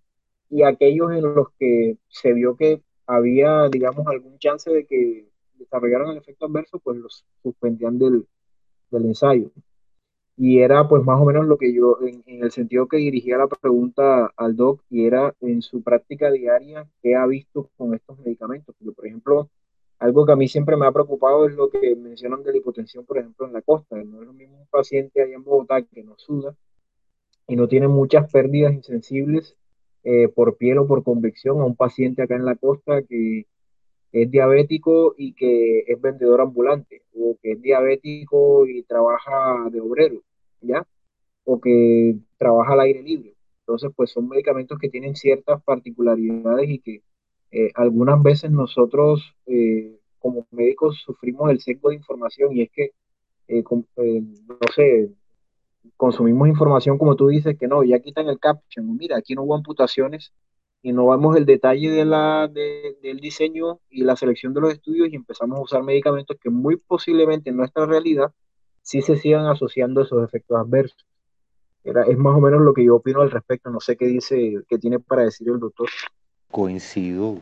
y aquellos en los que se vio que había, digamos, algún chance de que desarrollaran el efecto adverso, pues los suspendían del, del ensayo. Y era pues más o menos lo que yo, en, en, el sentido que dirigía la pregunta al doc, y era en su práctica diaria, ¿qué ha visto con estos medicamentos? Porque, por ejemplo, algo que a mí siempre me ha preocupado es lo que mencionan de la hipotensión, por ejemplo, en la costa. No es lo mismo un paciente ahí en Bogotá que no suda y no tiene muchas pérdidas insensibles eh, por piel o por convección a un paciente acá en la costa que es diabético y que es vendedor ambulante, o que es diabético y trabaja de obrero, ¿ya? O que trabaja al aire libre. Entonces, pues son medicamentos que tienen ciertas particularidades y que eh, algunas veces nosotros eh, como médicos sufrimos el sesgo de información y es que eh, no sé, consumimos información como tú dices, que no, ya quitan el caption, mira, aquí no hubo amputaciones y no vamos el detalle de la, de, del diseño y la selección de los estudios y empezamos a usar medicamentos que muy posiblemente en nuestra realidad sí se sigan asociando esos efectos adversos. Era, es más o menos lo que yo opino al respecto, no sé qué dice, qué tiene para decir el doctor. Coincido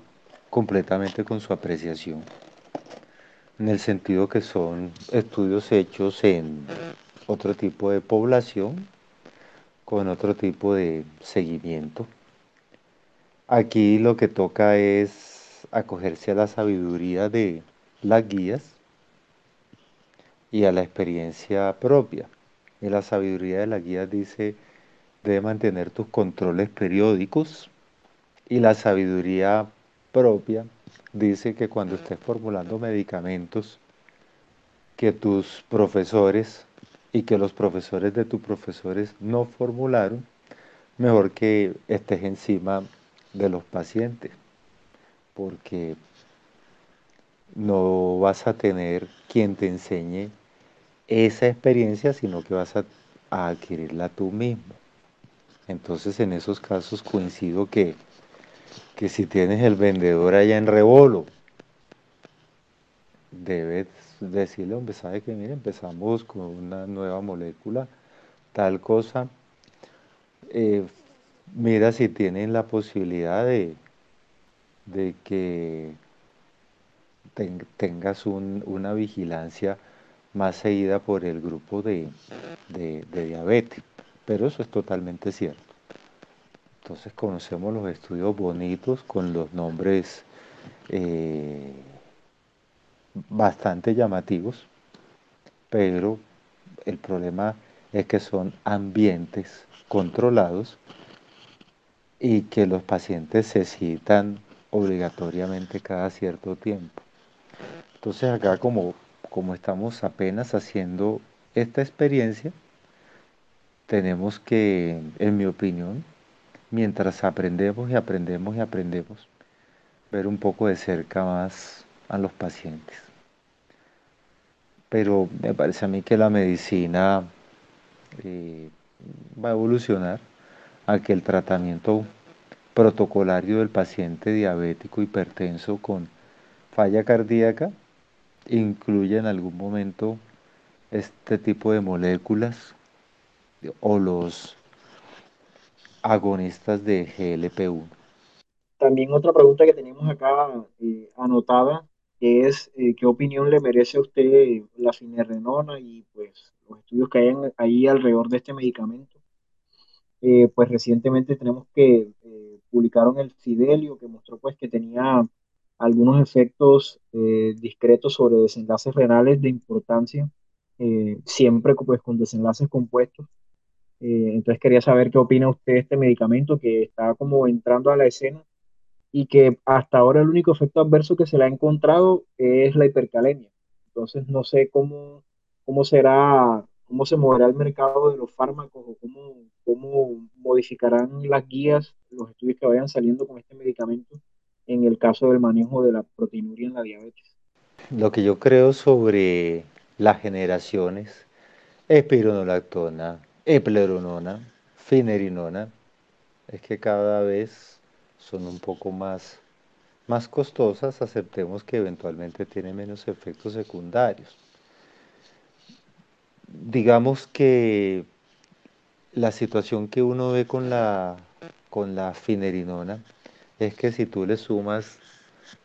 completamente con su apreciación, en el sentido que son estudios hechos en otro tipo de población, con otro tipo de seguimiento. Aquí lo que toca es acogerse a la sabiduría de las guías y a la experiencia propia. Y la sabiduría de las guías dice, debe mantener tus controles periódicos y la sabiduría propia dice que cuando estés formulando medicamentos que tus profesores y que los profesores de tus profesores no formularon, mejor que estés encima de los pacientes, porque no vas a tener quien te enseñe esa experiencia, sino que vas a, adquirirla tú mismo. Entonces en esos casos coincido que que si tienes el vendedor allá en Rebolo, debes decirle, hombre, sabe que mire, empezamos con una nueva molécula, tal cosa. Eh, mira si tienen la posibilidad de, que tengas una vigilancia más seguida por el grupo de, de diabetes. Pero eso es totalmente cierto. Entonces conocemos los estudios bonitos con los nombres eh, bastante llamativos, pero el problema es que son ambientes controlados y que los pacientes se citan obligatoriamente cada cierto tiempo. Entonces acá como, como estamos apenas haciendo esta experiencia, tenemos que, en mi opinión, mientras aprendemos y aprendemos y aprendemos, ver un poco de cerca más a los pacientes. Pero me parece a mí que la medicina eh, va a evolucionar a que el tratamiento protocolario del paciente diabético hipertenso con falla cardíaca incluya en algún momento este tipo de moléculas o los agonistas de GLP-1. También otra pregunta que tenemos acá eh, anotada es eh, qué opinión le merece a usted la finerrenona y pues los estudios que hay ahí alrededor de este medicamento. Eh, pues recientemente tenemos que publicaron el Fidelio que mostró pues que tenía algunos efectos discretos sobre desenlaces renales de importancia, siempre pues con desenlaces compuestos eh, entonces quería saber qué opina usted de este medicamento que está como entrando a la escena y que hasta ahora el único efecto adverso que se le ha encontrado es la hipercalemia. Entonces no sé cómo, cómo será, cómo se moverá el mercado de los fármacos o cómo, cómo modificarán las guías, los estudios que vayan saliendo con este medicamento en el caso del manejo de la proteinuria en la diabetes. Lo que yo creo sobre las generaciones, espironolactona, epleronona, finerinona, es que cada vez son un poco más, más costosas, aceptemos que eventualmente tienen menos efectos secundarios. Digamos que la situación que uno ve con la, con la finerinona es que si tú le sumas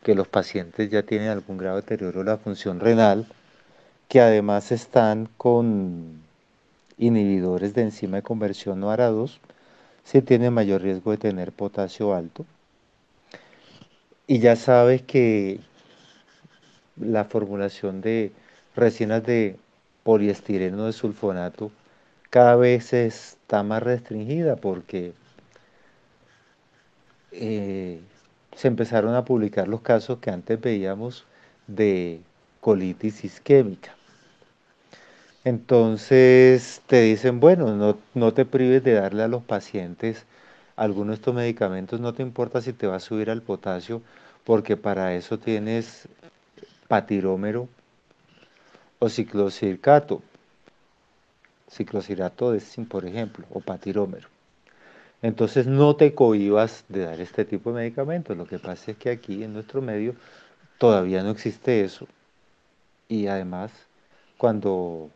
que los pacientes ya tienen algún grado de deterioro de la función renal, que además están con inhibidores de enzima de conversión no ARA2 si tiene mayor riesgo de tener potasio alto. Y ya sabes que la formulación de resinas de poliestireno de sulfonato cada vez está más restringida porque eh, se empezaron a publicar los casos que antes veíamos de colitis isquémica. Entonces te dicen, bueno, no, te prives de darle a los pacientes algunos de estos medicamentos, no te importa si te va a subir al potasio, porque para eso tienes patirómero o ciclocircato, ciclocirato de zinc, por ejemplo, o patirómero. Entonces no te cohibas de dar este tipo de medicamentos. Lo que pasa es que aquí en nuestro medio todavía no existe eso. Y además, cuando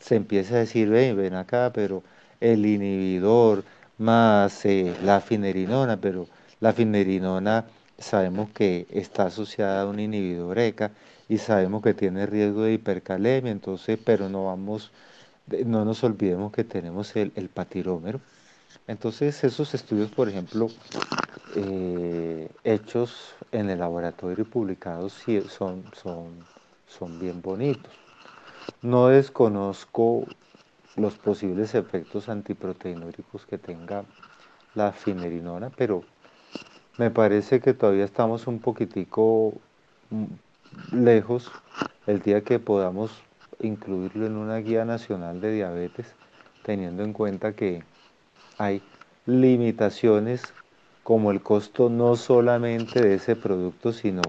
se empieza a decir, ven, ven acá, pero el inhibidor más eh, la finerinona, pero la finerinona sabemos que está asociada a un inhibidor ECA y sabemos que tiene riesgo de hipercalemia, entonces, pero no vamos, no nos olvidemos que tenemos el, el patirómero. Entonces, esos estudios, por ejemplo, eh, hechos en el laboratorio y publicados sí son, son, son bien bonitos. No desconozco los posibles efectos antiproteinúricos que tenga la finerinona, pero me parece que todavía estamos un poquitico mm, lejos el día que podamos incluirlo en una guía nacional de diabetes, teniendo en cuenta que hay limitaciones como el costo no solamente de ese producto, sino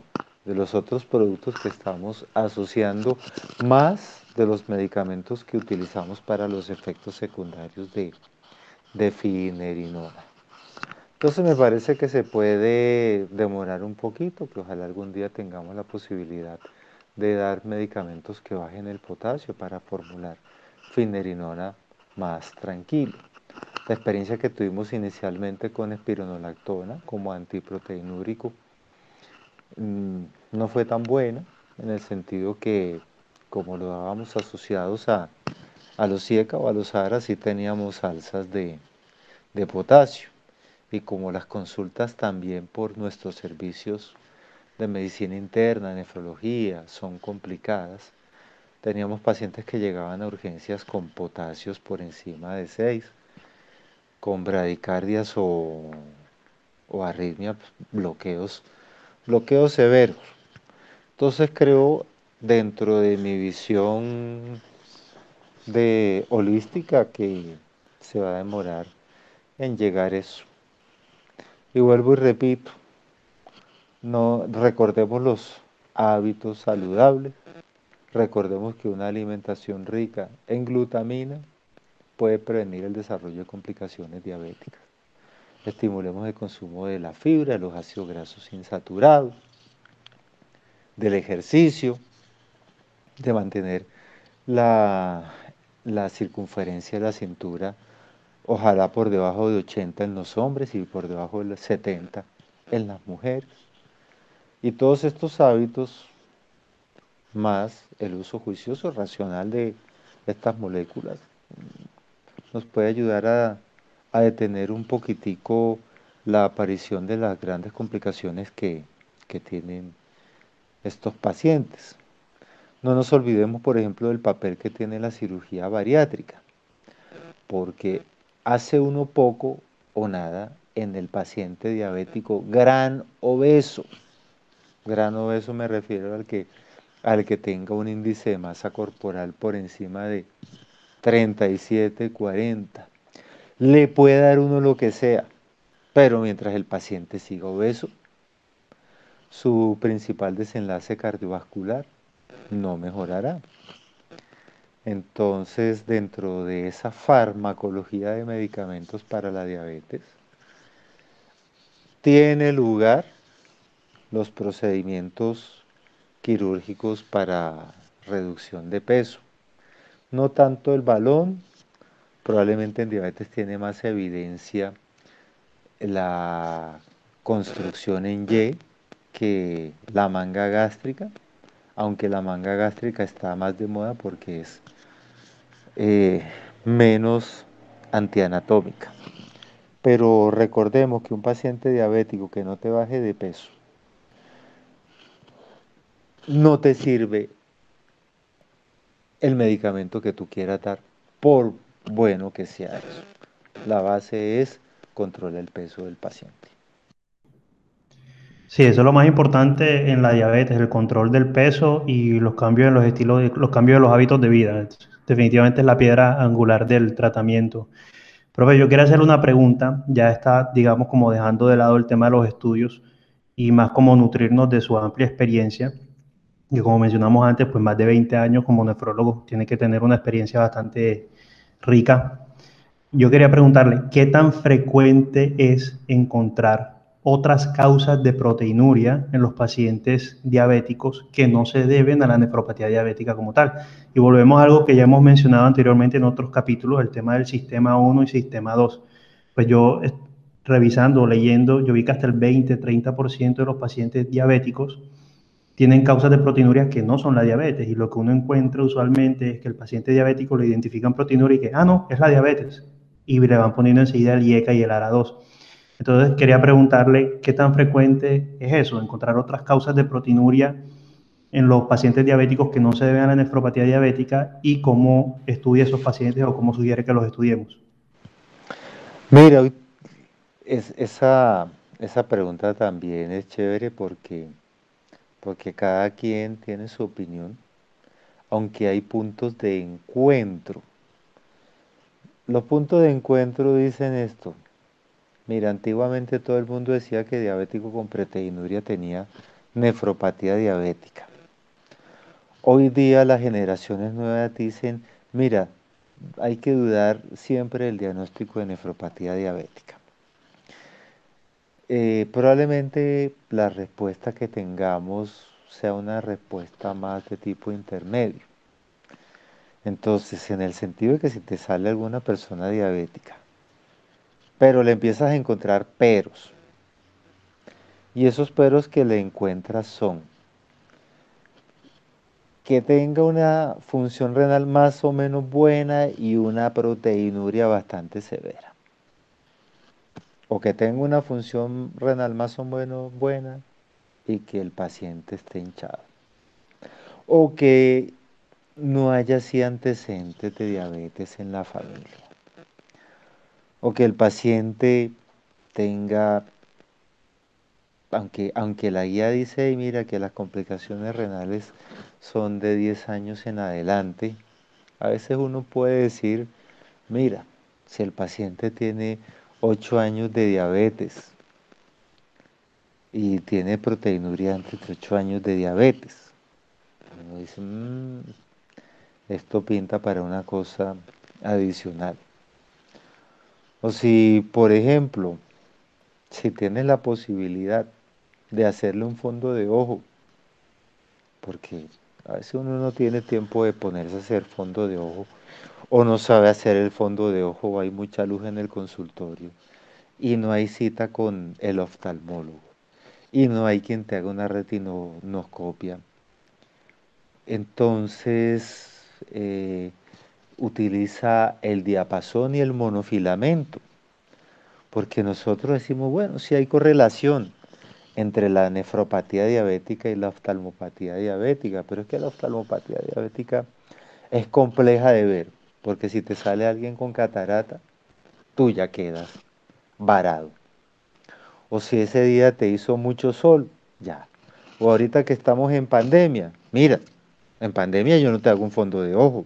de los otros productos que estamos asociando, más de los medicamentos que utilizamos para los efectos secundarios de, de finerinona. Entonces me parece que se puede demorar un poquito, que ojalá algún día tengamos la posibilidad de dar medicamentos que bajen el potasio para formular finerinona más tranquilo. La experiencia que tuvimos inicialmente con espironolactona como antiproteinúrico mm, no fue tan buena, en el sentido que como lo dábamos asociados a, los CIECA o a los ARA, sí teníamos alzas de, de potasio. Y como las consultas también por nuestros servicios de medicina interna, nefrología, son complicadas, teníamos pacientes que llegaban a urgencias con potasios por encima de 6 con bradicardias o, o arritmia, bloqueos, bloqueos severos. Entonces creo dentro de mi visión de holística que se va a demorar en llegar eso. Y vuelvo y repito, no recordemos los hábitos saludables, recordemos que una alimentación rica en glutamina puede prevenir el desarrollo de complicaciones diabéticas. Estimulemos el consumo de la fibra, los ácidos grasos insaturados, del ejercicio, de mantener la, la circunferencia de la cintura, ojalá por debajo de 80 en los hombres y por debajo de 70 en las mujeres. Y todos estos hábitos, más el uso juicioso, racional de estas moléculas, nos puede ayudar a, detener un poquitico la aparición de las grandes complicaciones que, que tienen estos pacientes. No nos olvidemos, por ejemplo, del papel que tiene la cirugía bariátrica, porque hace uno poco o nada en el paciente diabético gran obeso. Gran obeso me refiero al que, al que tenga un índice de masa corporal por encima de 37, 40. Le puede dar uno lo que sea, pero mientras el paciente siga obeso, su principal desenlace cardiovascular no mejorará. Entonces, dentro de esa farmacología de medicamentos para la diabetes, tiene lugar los procedimientos quirúrgicos para reducción de peso no tanto el balón, probablemente en diabetes tiene más evidencia la construcción en Y que la manga gástrica, aunque la manga gástrica está más de moda porque es eh, menos antianatómica. Pero recordemos que un paciente diabético que no te baje de peso no te sirve el medicamento que tú quieras dar, por bueno que sea eso. La base es controlar el peso del paciente. Sí, eso es lo más importante en la diabetes, el control del peso y los cambios en los estilos, los cambios de los hábitos de vida. Definitivamente es la piedra angular del tratamiento. Profe, yo quiero hacer una pregunta, ya está, digamos, como dejando de lado el tema de los estudios y más como nutrirnos de su amplia experiencia. Que como mencionamos antes, pues más de 20 años como nefrólogo, tiene que tener una experiencia bastante rica. Yo quería preguntarle, ¿qué tan frecuente es encontrar otras causas de proteinuria en los pacientes diabéticos que no se deben a la nefropatía diabética como tal. Y volvemos a algo que ya hemos mencionado anteriormente en otros capítulos, el tema del sistema 1 y sistema 2. Pues yo revisando, leyendo, yo vi que hasta el 20-30% de los pacientes diabéticos tienen causas de proteinuria que no son la diabetes. Y lo que uno encuentra usualmente es que el paciente diabético le identifican proteinuria y que, ah, no, es la diabetes. Y le van poniendo enseguida el IECA y el ARA2. Entonces quería preguntarle qué tan frecuente es eso, encontrar otras causas de proteinuria en los pacientes diabéticos que no se deben a la nefropatía diabética y cómo estudia esos pacientes o cómo sugiere que los estudiemos. Mira, es, esa, esa pregunta también es chévere porque, porque cada quien tiene su opinión, aunque hay puntos de encuentro. Los puntos de encuentro dicen esto. Mira, antiguamente todo el mundo decía que diabético con proteinuria tenía nefropatía diabética. Hoy día las generaciones nuevas dicen, mira, hay que dudar siempre del diagnóstico de nefropatía diabética. Eh, probablemente la respuesta que tengamos sea una respuesta más de tipo intermedio. Entonces, en el sentido de que si te sale alguna persona diabética pero le empiezas a encontrar peros. Y esos peros que le encuentras son que tenga una función renal más o menos buena y una proteinuria bastante severa. O que tenga una función renal más o menos buena y que el paciente esté hinchado. O que no haya así antecedentes de diabetes en la familia o que el paciente tenga, aunque, aunque la guía dice, mira que las complicaciones renales son de 10 años en adelante, a veces uno puede decir, mira, si el paciente tiene 8 años de diabetes y tiene proteinuria antes de 8 años de diabetes, uno dice, mm, esto pinta para una cosa adicional. O si, por ejemplo, si tienes la posibilidad de hacerle un fondo de ojo, porque a veces uno no tiene tiempo de ponerse a hacer fondo de ojo, o no sabe hacer el fondo de ojo, o hay mucha luz en el consultorio, y no hay cita con el oftalmólogo, y no hay quien te haga una retinoscopia. Entonces, eh, utiliza el diapasón y el monofilamento, porque nosotros decimos, bueno, si hay correlación entre la nefropatía diabética y la oftalmopatía diabética, pero es que la oftalmopatía diabética es compleja de ver, porque si te sale alguien con catarata, tú ya quedas varado. O si ese día te hizo mucho sol, ya. O ahorita que estamos en pandemia, mira, en pandemia yo no te hago un fondo de ojo,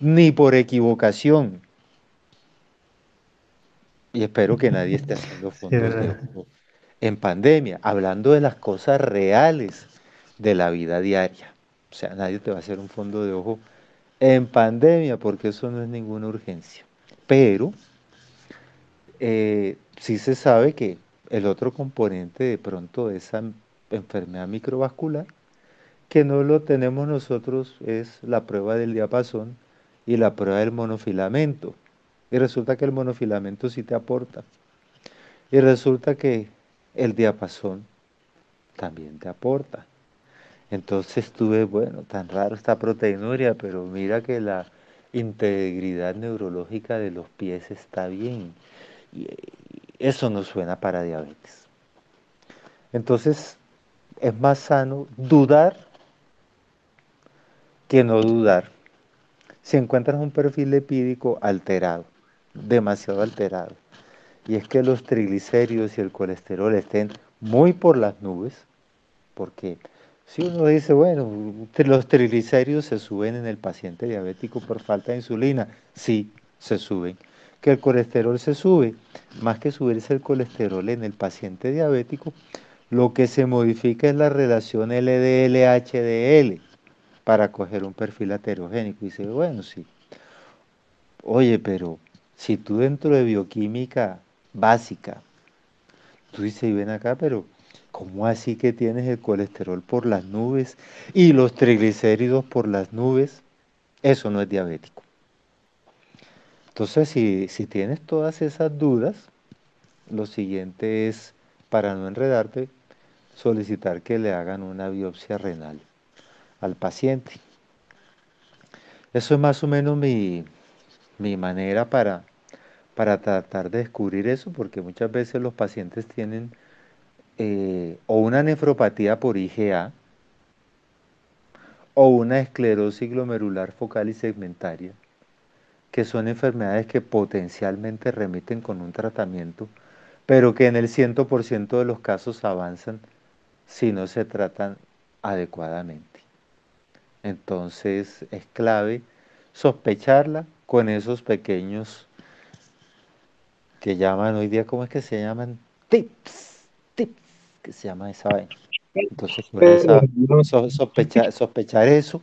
ni por equivocación. Y espero que nadie esté haciendo fondos en pandemia, hablando de las cosas reales de la vida diaria. O sea, nadie te va a hacer un fondo de ojo en pandemia porque eso no es ninguna urgencia. Pero eh, sí se sabe que el otro componente de pronto de esa enfermedad microvascular, que no lo tenemos nosotros, es la prueba del diapasón y la prueba del monofilamento. Y resulta que el monofilamento sí te aporta. Y resulta que el diapasón también te aporta. Entonces tuve, bueno, tan raro esta proteinuria, pero mira que la integridad neurológica de los pies está bien. Y eso no suena para diabetes. Entonces, es más sano dudar que no dudar si encuentras un perfil lipídico alterado, demasiado alterado, y es que los triglicéridos y el colesterol estén muy por las nubes, porque si uno dice, bueno, los triglicéridos se suben en el paciente diabético por falta de insulina, sí, se suben. Que el colesterol se sube, más que subirse el colesterol en el paciente diabético, Lo que se modifica es la relación LDL-HDL para coger un perfil heterogénico. Y dice, bueno, sí. Oye, pero si tú dentro de bioquímica básica, tú dices, y ven acá, pero ¿cómo así que tienes el colesterol por las nubes y los triglicéridos por las nubes? Eso no es diabético. Entonces, si, si tienes todas esas dudas, lo siguiente es, para no enredarte, solicitar que le hagan una biopsia renal al paciente. Eso es más o menos mi, mi manera para, para tratar de descubrir eso, porque muchas veces los pacientes tienen eh, o una nefropatía por IgA o una esclerosis glomerular focal y segmentaria, que son enfermedades que potencialmente remiten con un tratamiento, pero que en el 100% de los casos avanzan si no se tratan adecuadamente. Entonces es clave sospecharla con esos pequeños que llaman hoy día, ¿cómo es que se llaman? Tips, tips, que se llama esa vaina. Entonces, sospechar, sospechar eso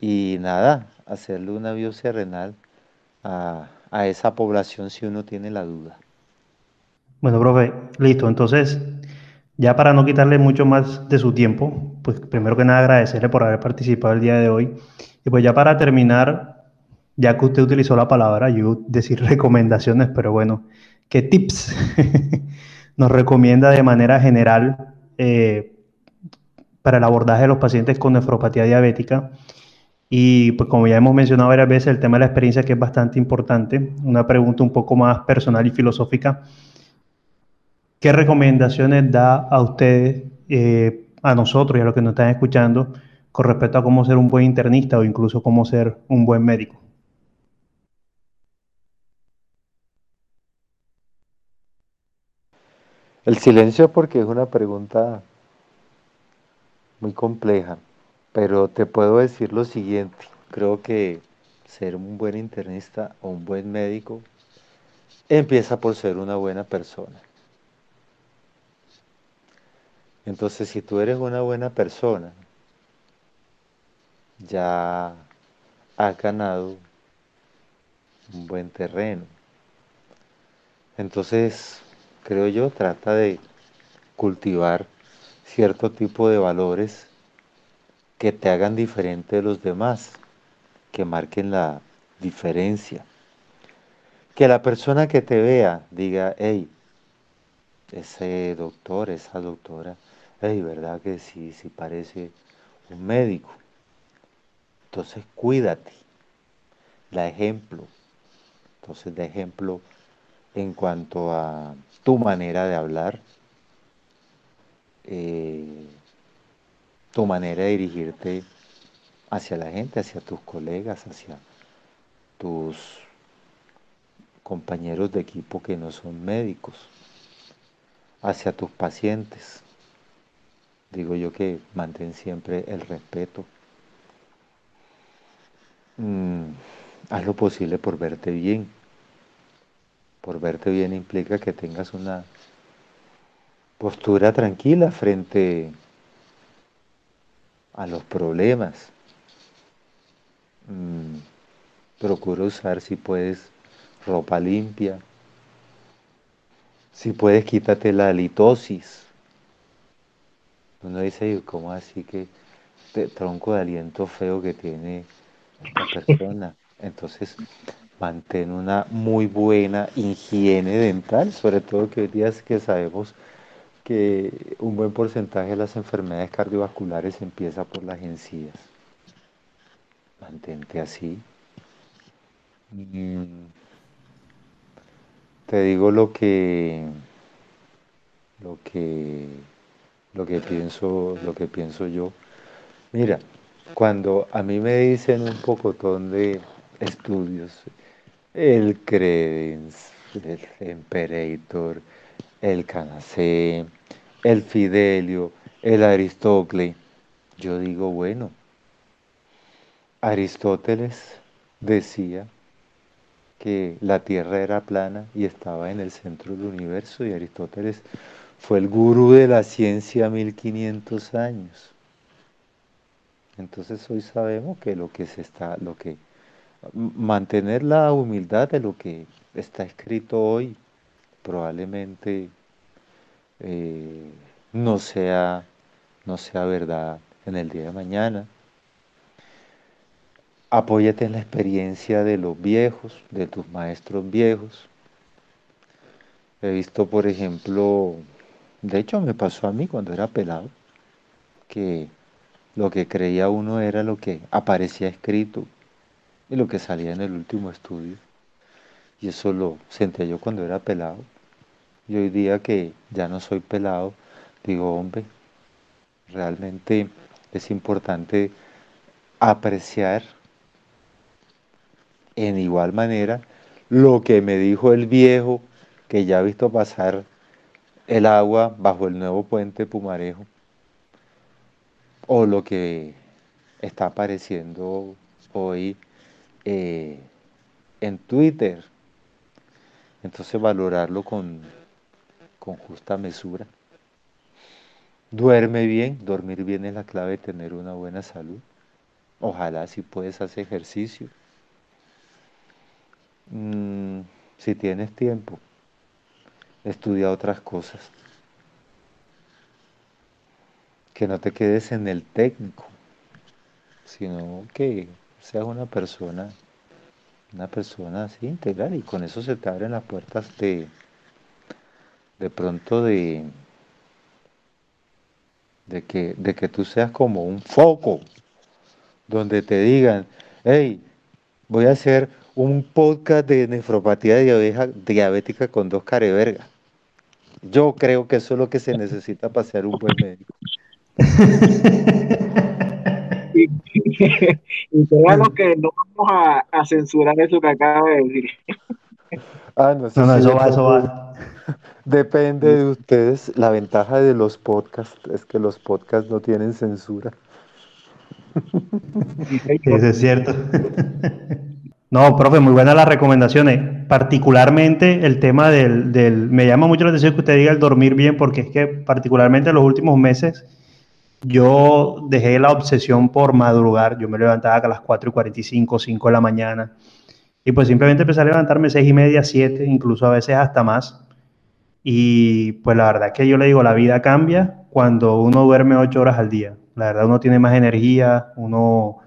y nada, hacerle una biopsia renal a, a esa población si uno tiene la duda. Bueno, profe, listo. Entonces, ya para no quitarle mucho más de su tiempo, pues primero que nada agradecerle por haber participado el día de hoy. Y pues ya para terminar, ya que usted utilizó la palabra, yo decir recomendaciones, pero bueno, ¿qué tips nos recomienda de manera general eh, para el abordaje de los pacientes con nefropatía diabética? Y pues como ya hemos mencionado varias veces, el tema de la experiencia que es bastante importante, una pregunta un poco más personal y filosófica. ¿Qué recomendaciones da a ustedes, eh, a nosotros y a los que nos están escuchando, con respecto a cómo ser un buen internista o incluso cómo ser un buen médico? El silencio porque es una pregunta muy compleja, pero te puedo decir lo siguiente. Creo que ser un buen internista o un buen médico empieza por ser una buena persona. Entonces, si tú eres una buena persona, ya has ganado un buen terreno. Entonces, creo yo, trata de cultivar cierto tipo de valores que te hagan diferente de los demás, que marquen la diferencia. Que la persona que te vea diga, hey, ese doctor, esa doctora, hey, ¿verdad que sí, sí parece un médico? Entonces cuídate, la ejemplo. Entonces, de ejemplo en cuanto a tu manera de hablar, eh, tu manera de dirigirte hacia la gente, hacia tus colegas, hacia tus compañeros de equipo que no son médicos, hacia tus pacientes. Digo yo que mantén siempre el respeto. Mm, haz lo posible por verte bien. Por verte bien implica que tengas una postura tranquila frente a los problemas. Mm, procura usar si puedes ropa limpia. Si puedes quítate la litosis. Uno dice, ¿cómo así que tronco de aliento feo que tiene esta persona? Entonces, mantén una muy buena higiene dental, sobre todo que hoy día es que sabemos que un buen porcentaje de las enfermedades cardiovasculares empieza por las encías. Mantente así. Mm. Te digo lo que lo que lo que pienso, lo que pienso yo. Mira, cuando a mí me dicen un pocotón de estudios, el Credence, el Imperator, el Canacé, el Fidelio, el Aristócles. Yo digo, bueno, Aristóteles decía que la Tierra era plana y estaba en el centro del universo y Aristóteles fue el gurú de la ciencia 1500 años. Entonces hoy sabemos que lo que se está, lo que mantener la humildad de lo que está escrito hoy probablemente eh, no sea no sea verdad en el día de mañana. Apóyate en la experiencia de los viejos, de tus maestros viejos. He visto, por ejemplo, de hecho me pasó a mí cuando era pelado, que lo que creía uno era lo que aparecía escrito y lo que salía en el último estudio. Y eso lo sentía yo cuando era pelado. Y hoy día que ya no soy pelado, digo, hombre, realmente es importante apreciar en igual manera lo que me dijo el viejo que ya ha visto pasar el agua bajo el nuevo puente Pumarejo o lo que está apareciendo hoy eh, en Twitter. Entonces valorarlo con, con justa mesura. Duerme bien, dormir bien es la clave de tener una buena salud. Ojalá si puedes hacer ejercicio. Mm, si tienes tiempo, estudia otras cosas. Que no te quedes en el técnico, sino que seas una persona, una persona así integral y con eso se te abren las puertas de, de pronto de, de que, de que tú seas como un foco, donde te digan, hey, voy a hacer un podcast de nefropatía diabética con dos carevergas. Yo creo que eso es lo que se necesita para ser un buen médico. y, lo que no vamos a, a, censurar eso que acaba de decir. Ah, no, no, no eso va, eso va. Depende de ustedes. La ventaja de los podcasts es que los podcasts no tienen censura. Eso es cierto. No, profe, muy buenas las recomendaciones. Particularmente el tema del, del, Me llama mucho la atención que usted diga el dormir bien, porque es que particularmente en los últimos meses yo dejé la obsesión por madrugar. Yo me levantaba a las 4 y 45, 5 de la mañana. Y pues simplemente empecé a levantarme 6 y media, 7, incluso a veces hasta más. Y pues la verdad es que yo le digo, la vida cambia cuando uno duerme ocho horas al día. La verdad uno tiene más energía, uno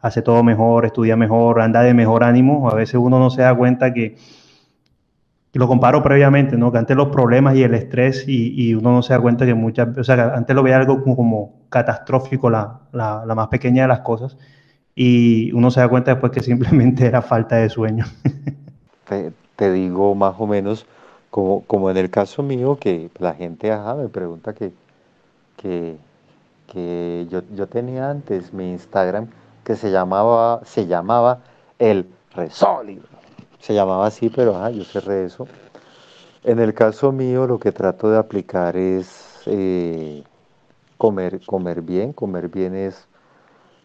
hace todo mejor, estudia mejor, anda de mejor ánimo. A veces uno no se da cuenta que, y lo comparo previamente, ¿no? Que antes los problemas y el estrés y, uno no se da cuenta que muchas, o sea, antes lo veía algo como, como catastrófico, la, la, la, más pequeña de las cosas, y uno se da cuenta después que simplemente era falta de sueño. te, te digo más o menos como, como en el caso mío, que la gente ajá, me pregunta que, que, que yo, yo, tenía antes mi Instagram que se llamaba, se llamaba El Resólido. Se llamaba así, pero ajá, yo cerré eso. En el caso mío, lo que trato de aplicar es eh, comer, comer bien. Comer bien es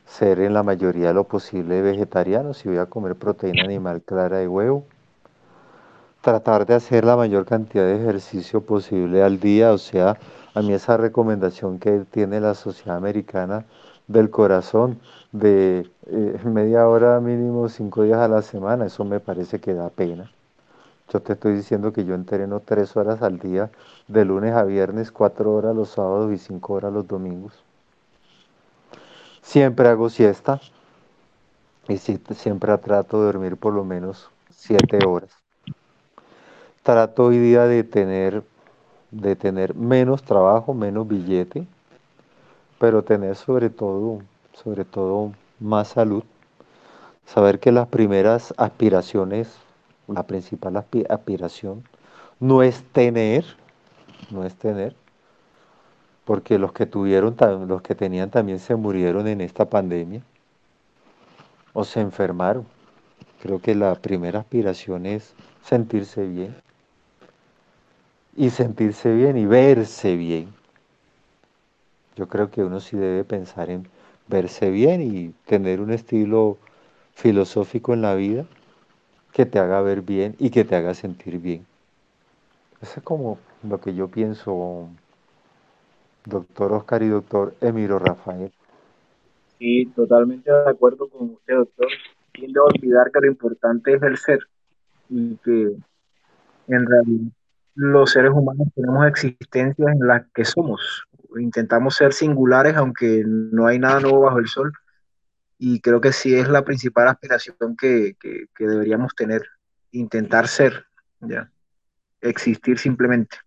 ser en la mayoría de lo posible vegetariano. Si voy a comer proteína animal clara de huevo, tratar de hacer la mayor cantidad de ejercicio posible al día, o sea, a mí esa recomendación que tiene la Sociedad Americana del Corazón de eh, media hora mínimo cinco días a la semana, eso me parece que da pena. Yo te estoy diciendo que yo entreno tres horas al día, de lunes a viernes, cuatro horas los sábados y cinco horas los domingos. Siempre hago siesta y siempre trato de dormir por lo menos siete horas trato hoy día de tener, de tener menos trabajo, menos billete, pero tener sobre todo, sobre todo más salud. Saber que las primeras aspiraciones, la principal aspiración, no es tener, no es tener, porque los que tuvieron, los que tenían también se murieron en esta pandemia o se enfermaron. Creo que la primera aspiración es sentirse bien y sentirse bien y verse bien. Yo creo que uno sí debe pensar en verse bien y tener un estilo filosófico en la vida que te haga ver bien y que te haga sentir bien. Eso es como lo que yo pienso, doctor Oscar y doctor Emiro Rafael. Sí, totalmente de acuerdo con usted, doctor. Tiende a olvidar que lo importante es el ser y que en realidad los seres humanos tenemos existencias en las que somos. Intentamos ser singulares, aunque no hay nada nuevo bajo el sol. Y creo que sí es la principal aspiración que, que, deberíamos tener, intentar ser, ¿ya? existir simplemente.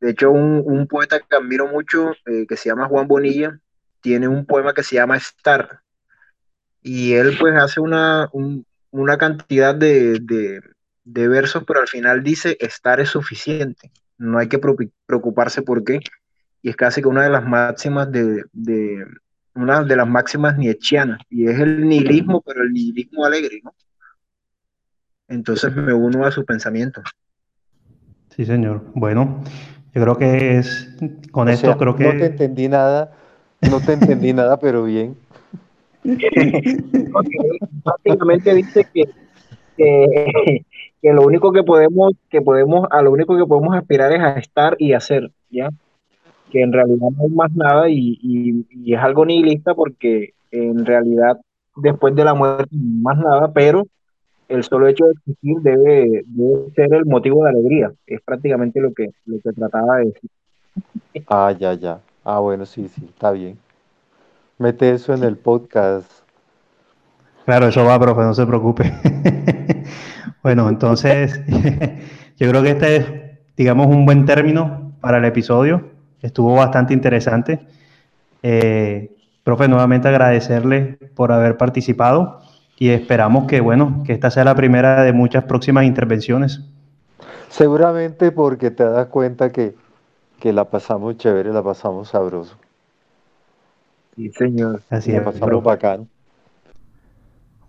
De hecho, un, un poeta que admiro mucho, eh, que se llama Juan Bonilla, tiene un poema que se llama Estar. Y él pues hace una, un, una cantidad de, de, versos, pero al final dice, estar es suficiente. No hay que preocuparse por qué. Y es casi que una de las máximas de, de una de las máximas nietzscheanas. Y es el nihilismo, pero el nihilismo alegre, ¿no? Entonces me uno a su pensamiento. Sí, señor. Bueno, yo creo que es con O esto sea, creo que no te entendí nada, no te entendí nada, pero bien. Básicamente dice que, que, que lo único que podemos, que podemos, a lo único que podemos aspirar es a estar y hacer, ¿ya? Que en realidad no hay más nada y, y, y es algo nihilista porque en realidad después de la muerte no hay más nada, pero el solo hecho de existir debe, debe ser el motivo de alegría. Es prácticamente lo que, lo que trataba de decir. Ah, ya, ya. Ah, bueno, sí, sí, está bien. Mete eso en el podcast. Claro, eso va, profe, no se preocupe. bueno, entonces, yo creo que este es, digamos, un buen término para el episodio. Estuvo bastante interesante. Eh, profe, nuevamente agradecerle por haber participado y esperamos que, bueno, que esta sea la primera de muchas próximas intervenciones. Seguramente porque te das cuenta que, que la pasamos chévere, la pasamos sabroso. Sí, señor. Así La es, pasamos profe. bacano.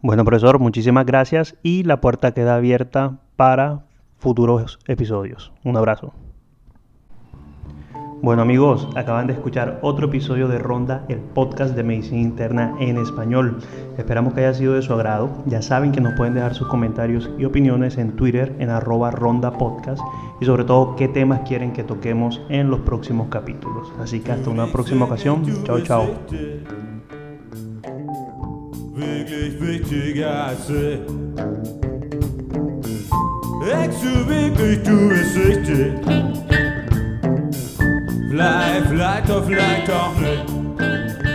Bueno, profesor, muchísimas gracias y la puerta queda abierta para futuros episodios. Un abrazo. Bueno amigos, acaban de escuchar otro episodio de Ronda, el podcast de medicina interna en español. Esperamos que haya sido de su agrado. Ya saben que nos pueden dejar sus comentarios y opiniones en Twitter en arroba ronda podcast y sobre todo qué temas quieren que toquemos en los próximos capítulos. Así que hasta una próxima ocasión. Chao, chao. Wirklich wichtiger als ich. Denkst du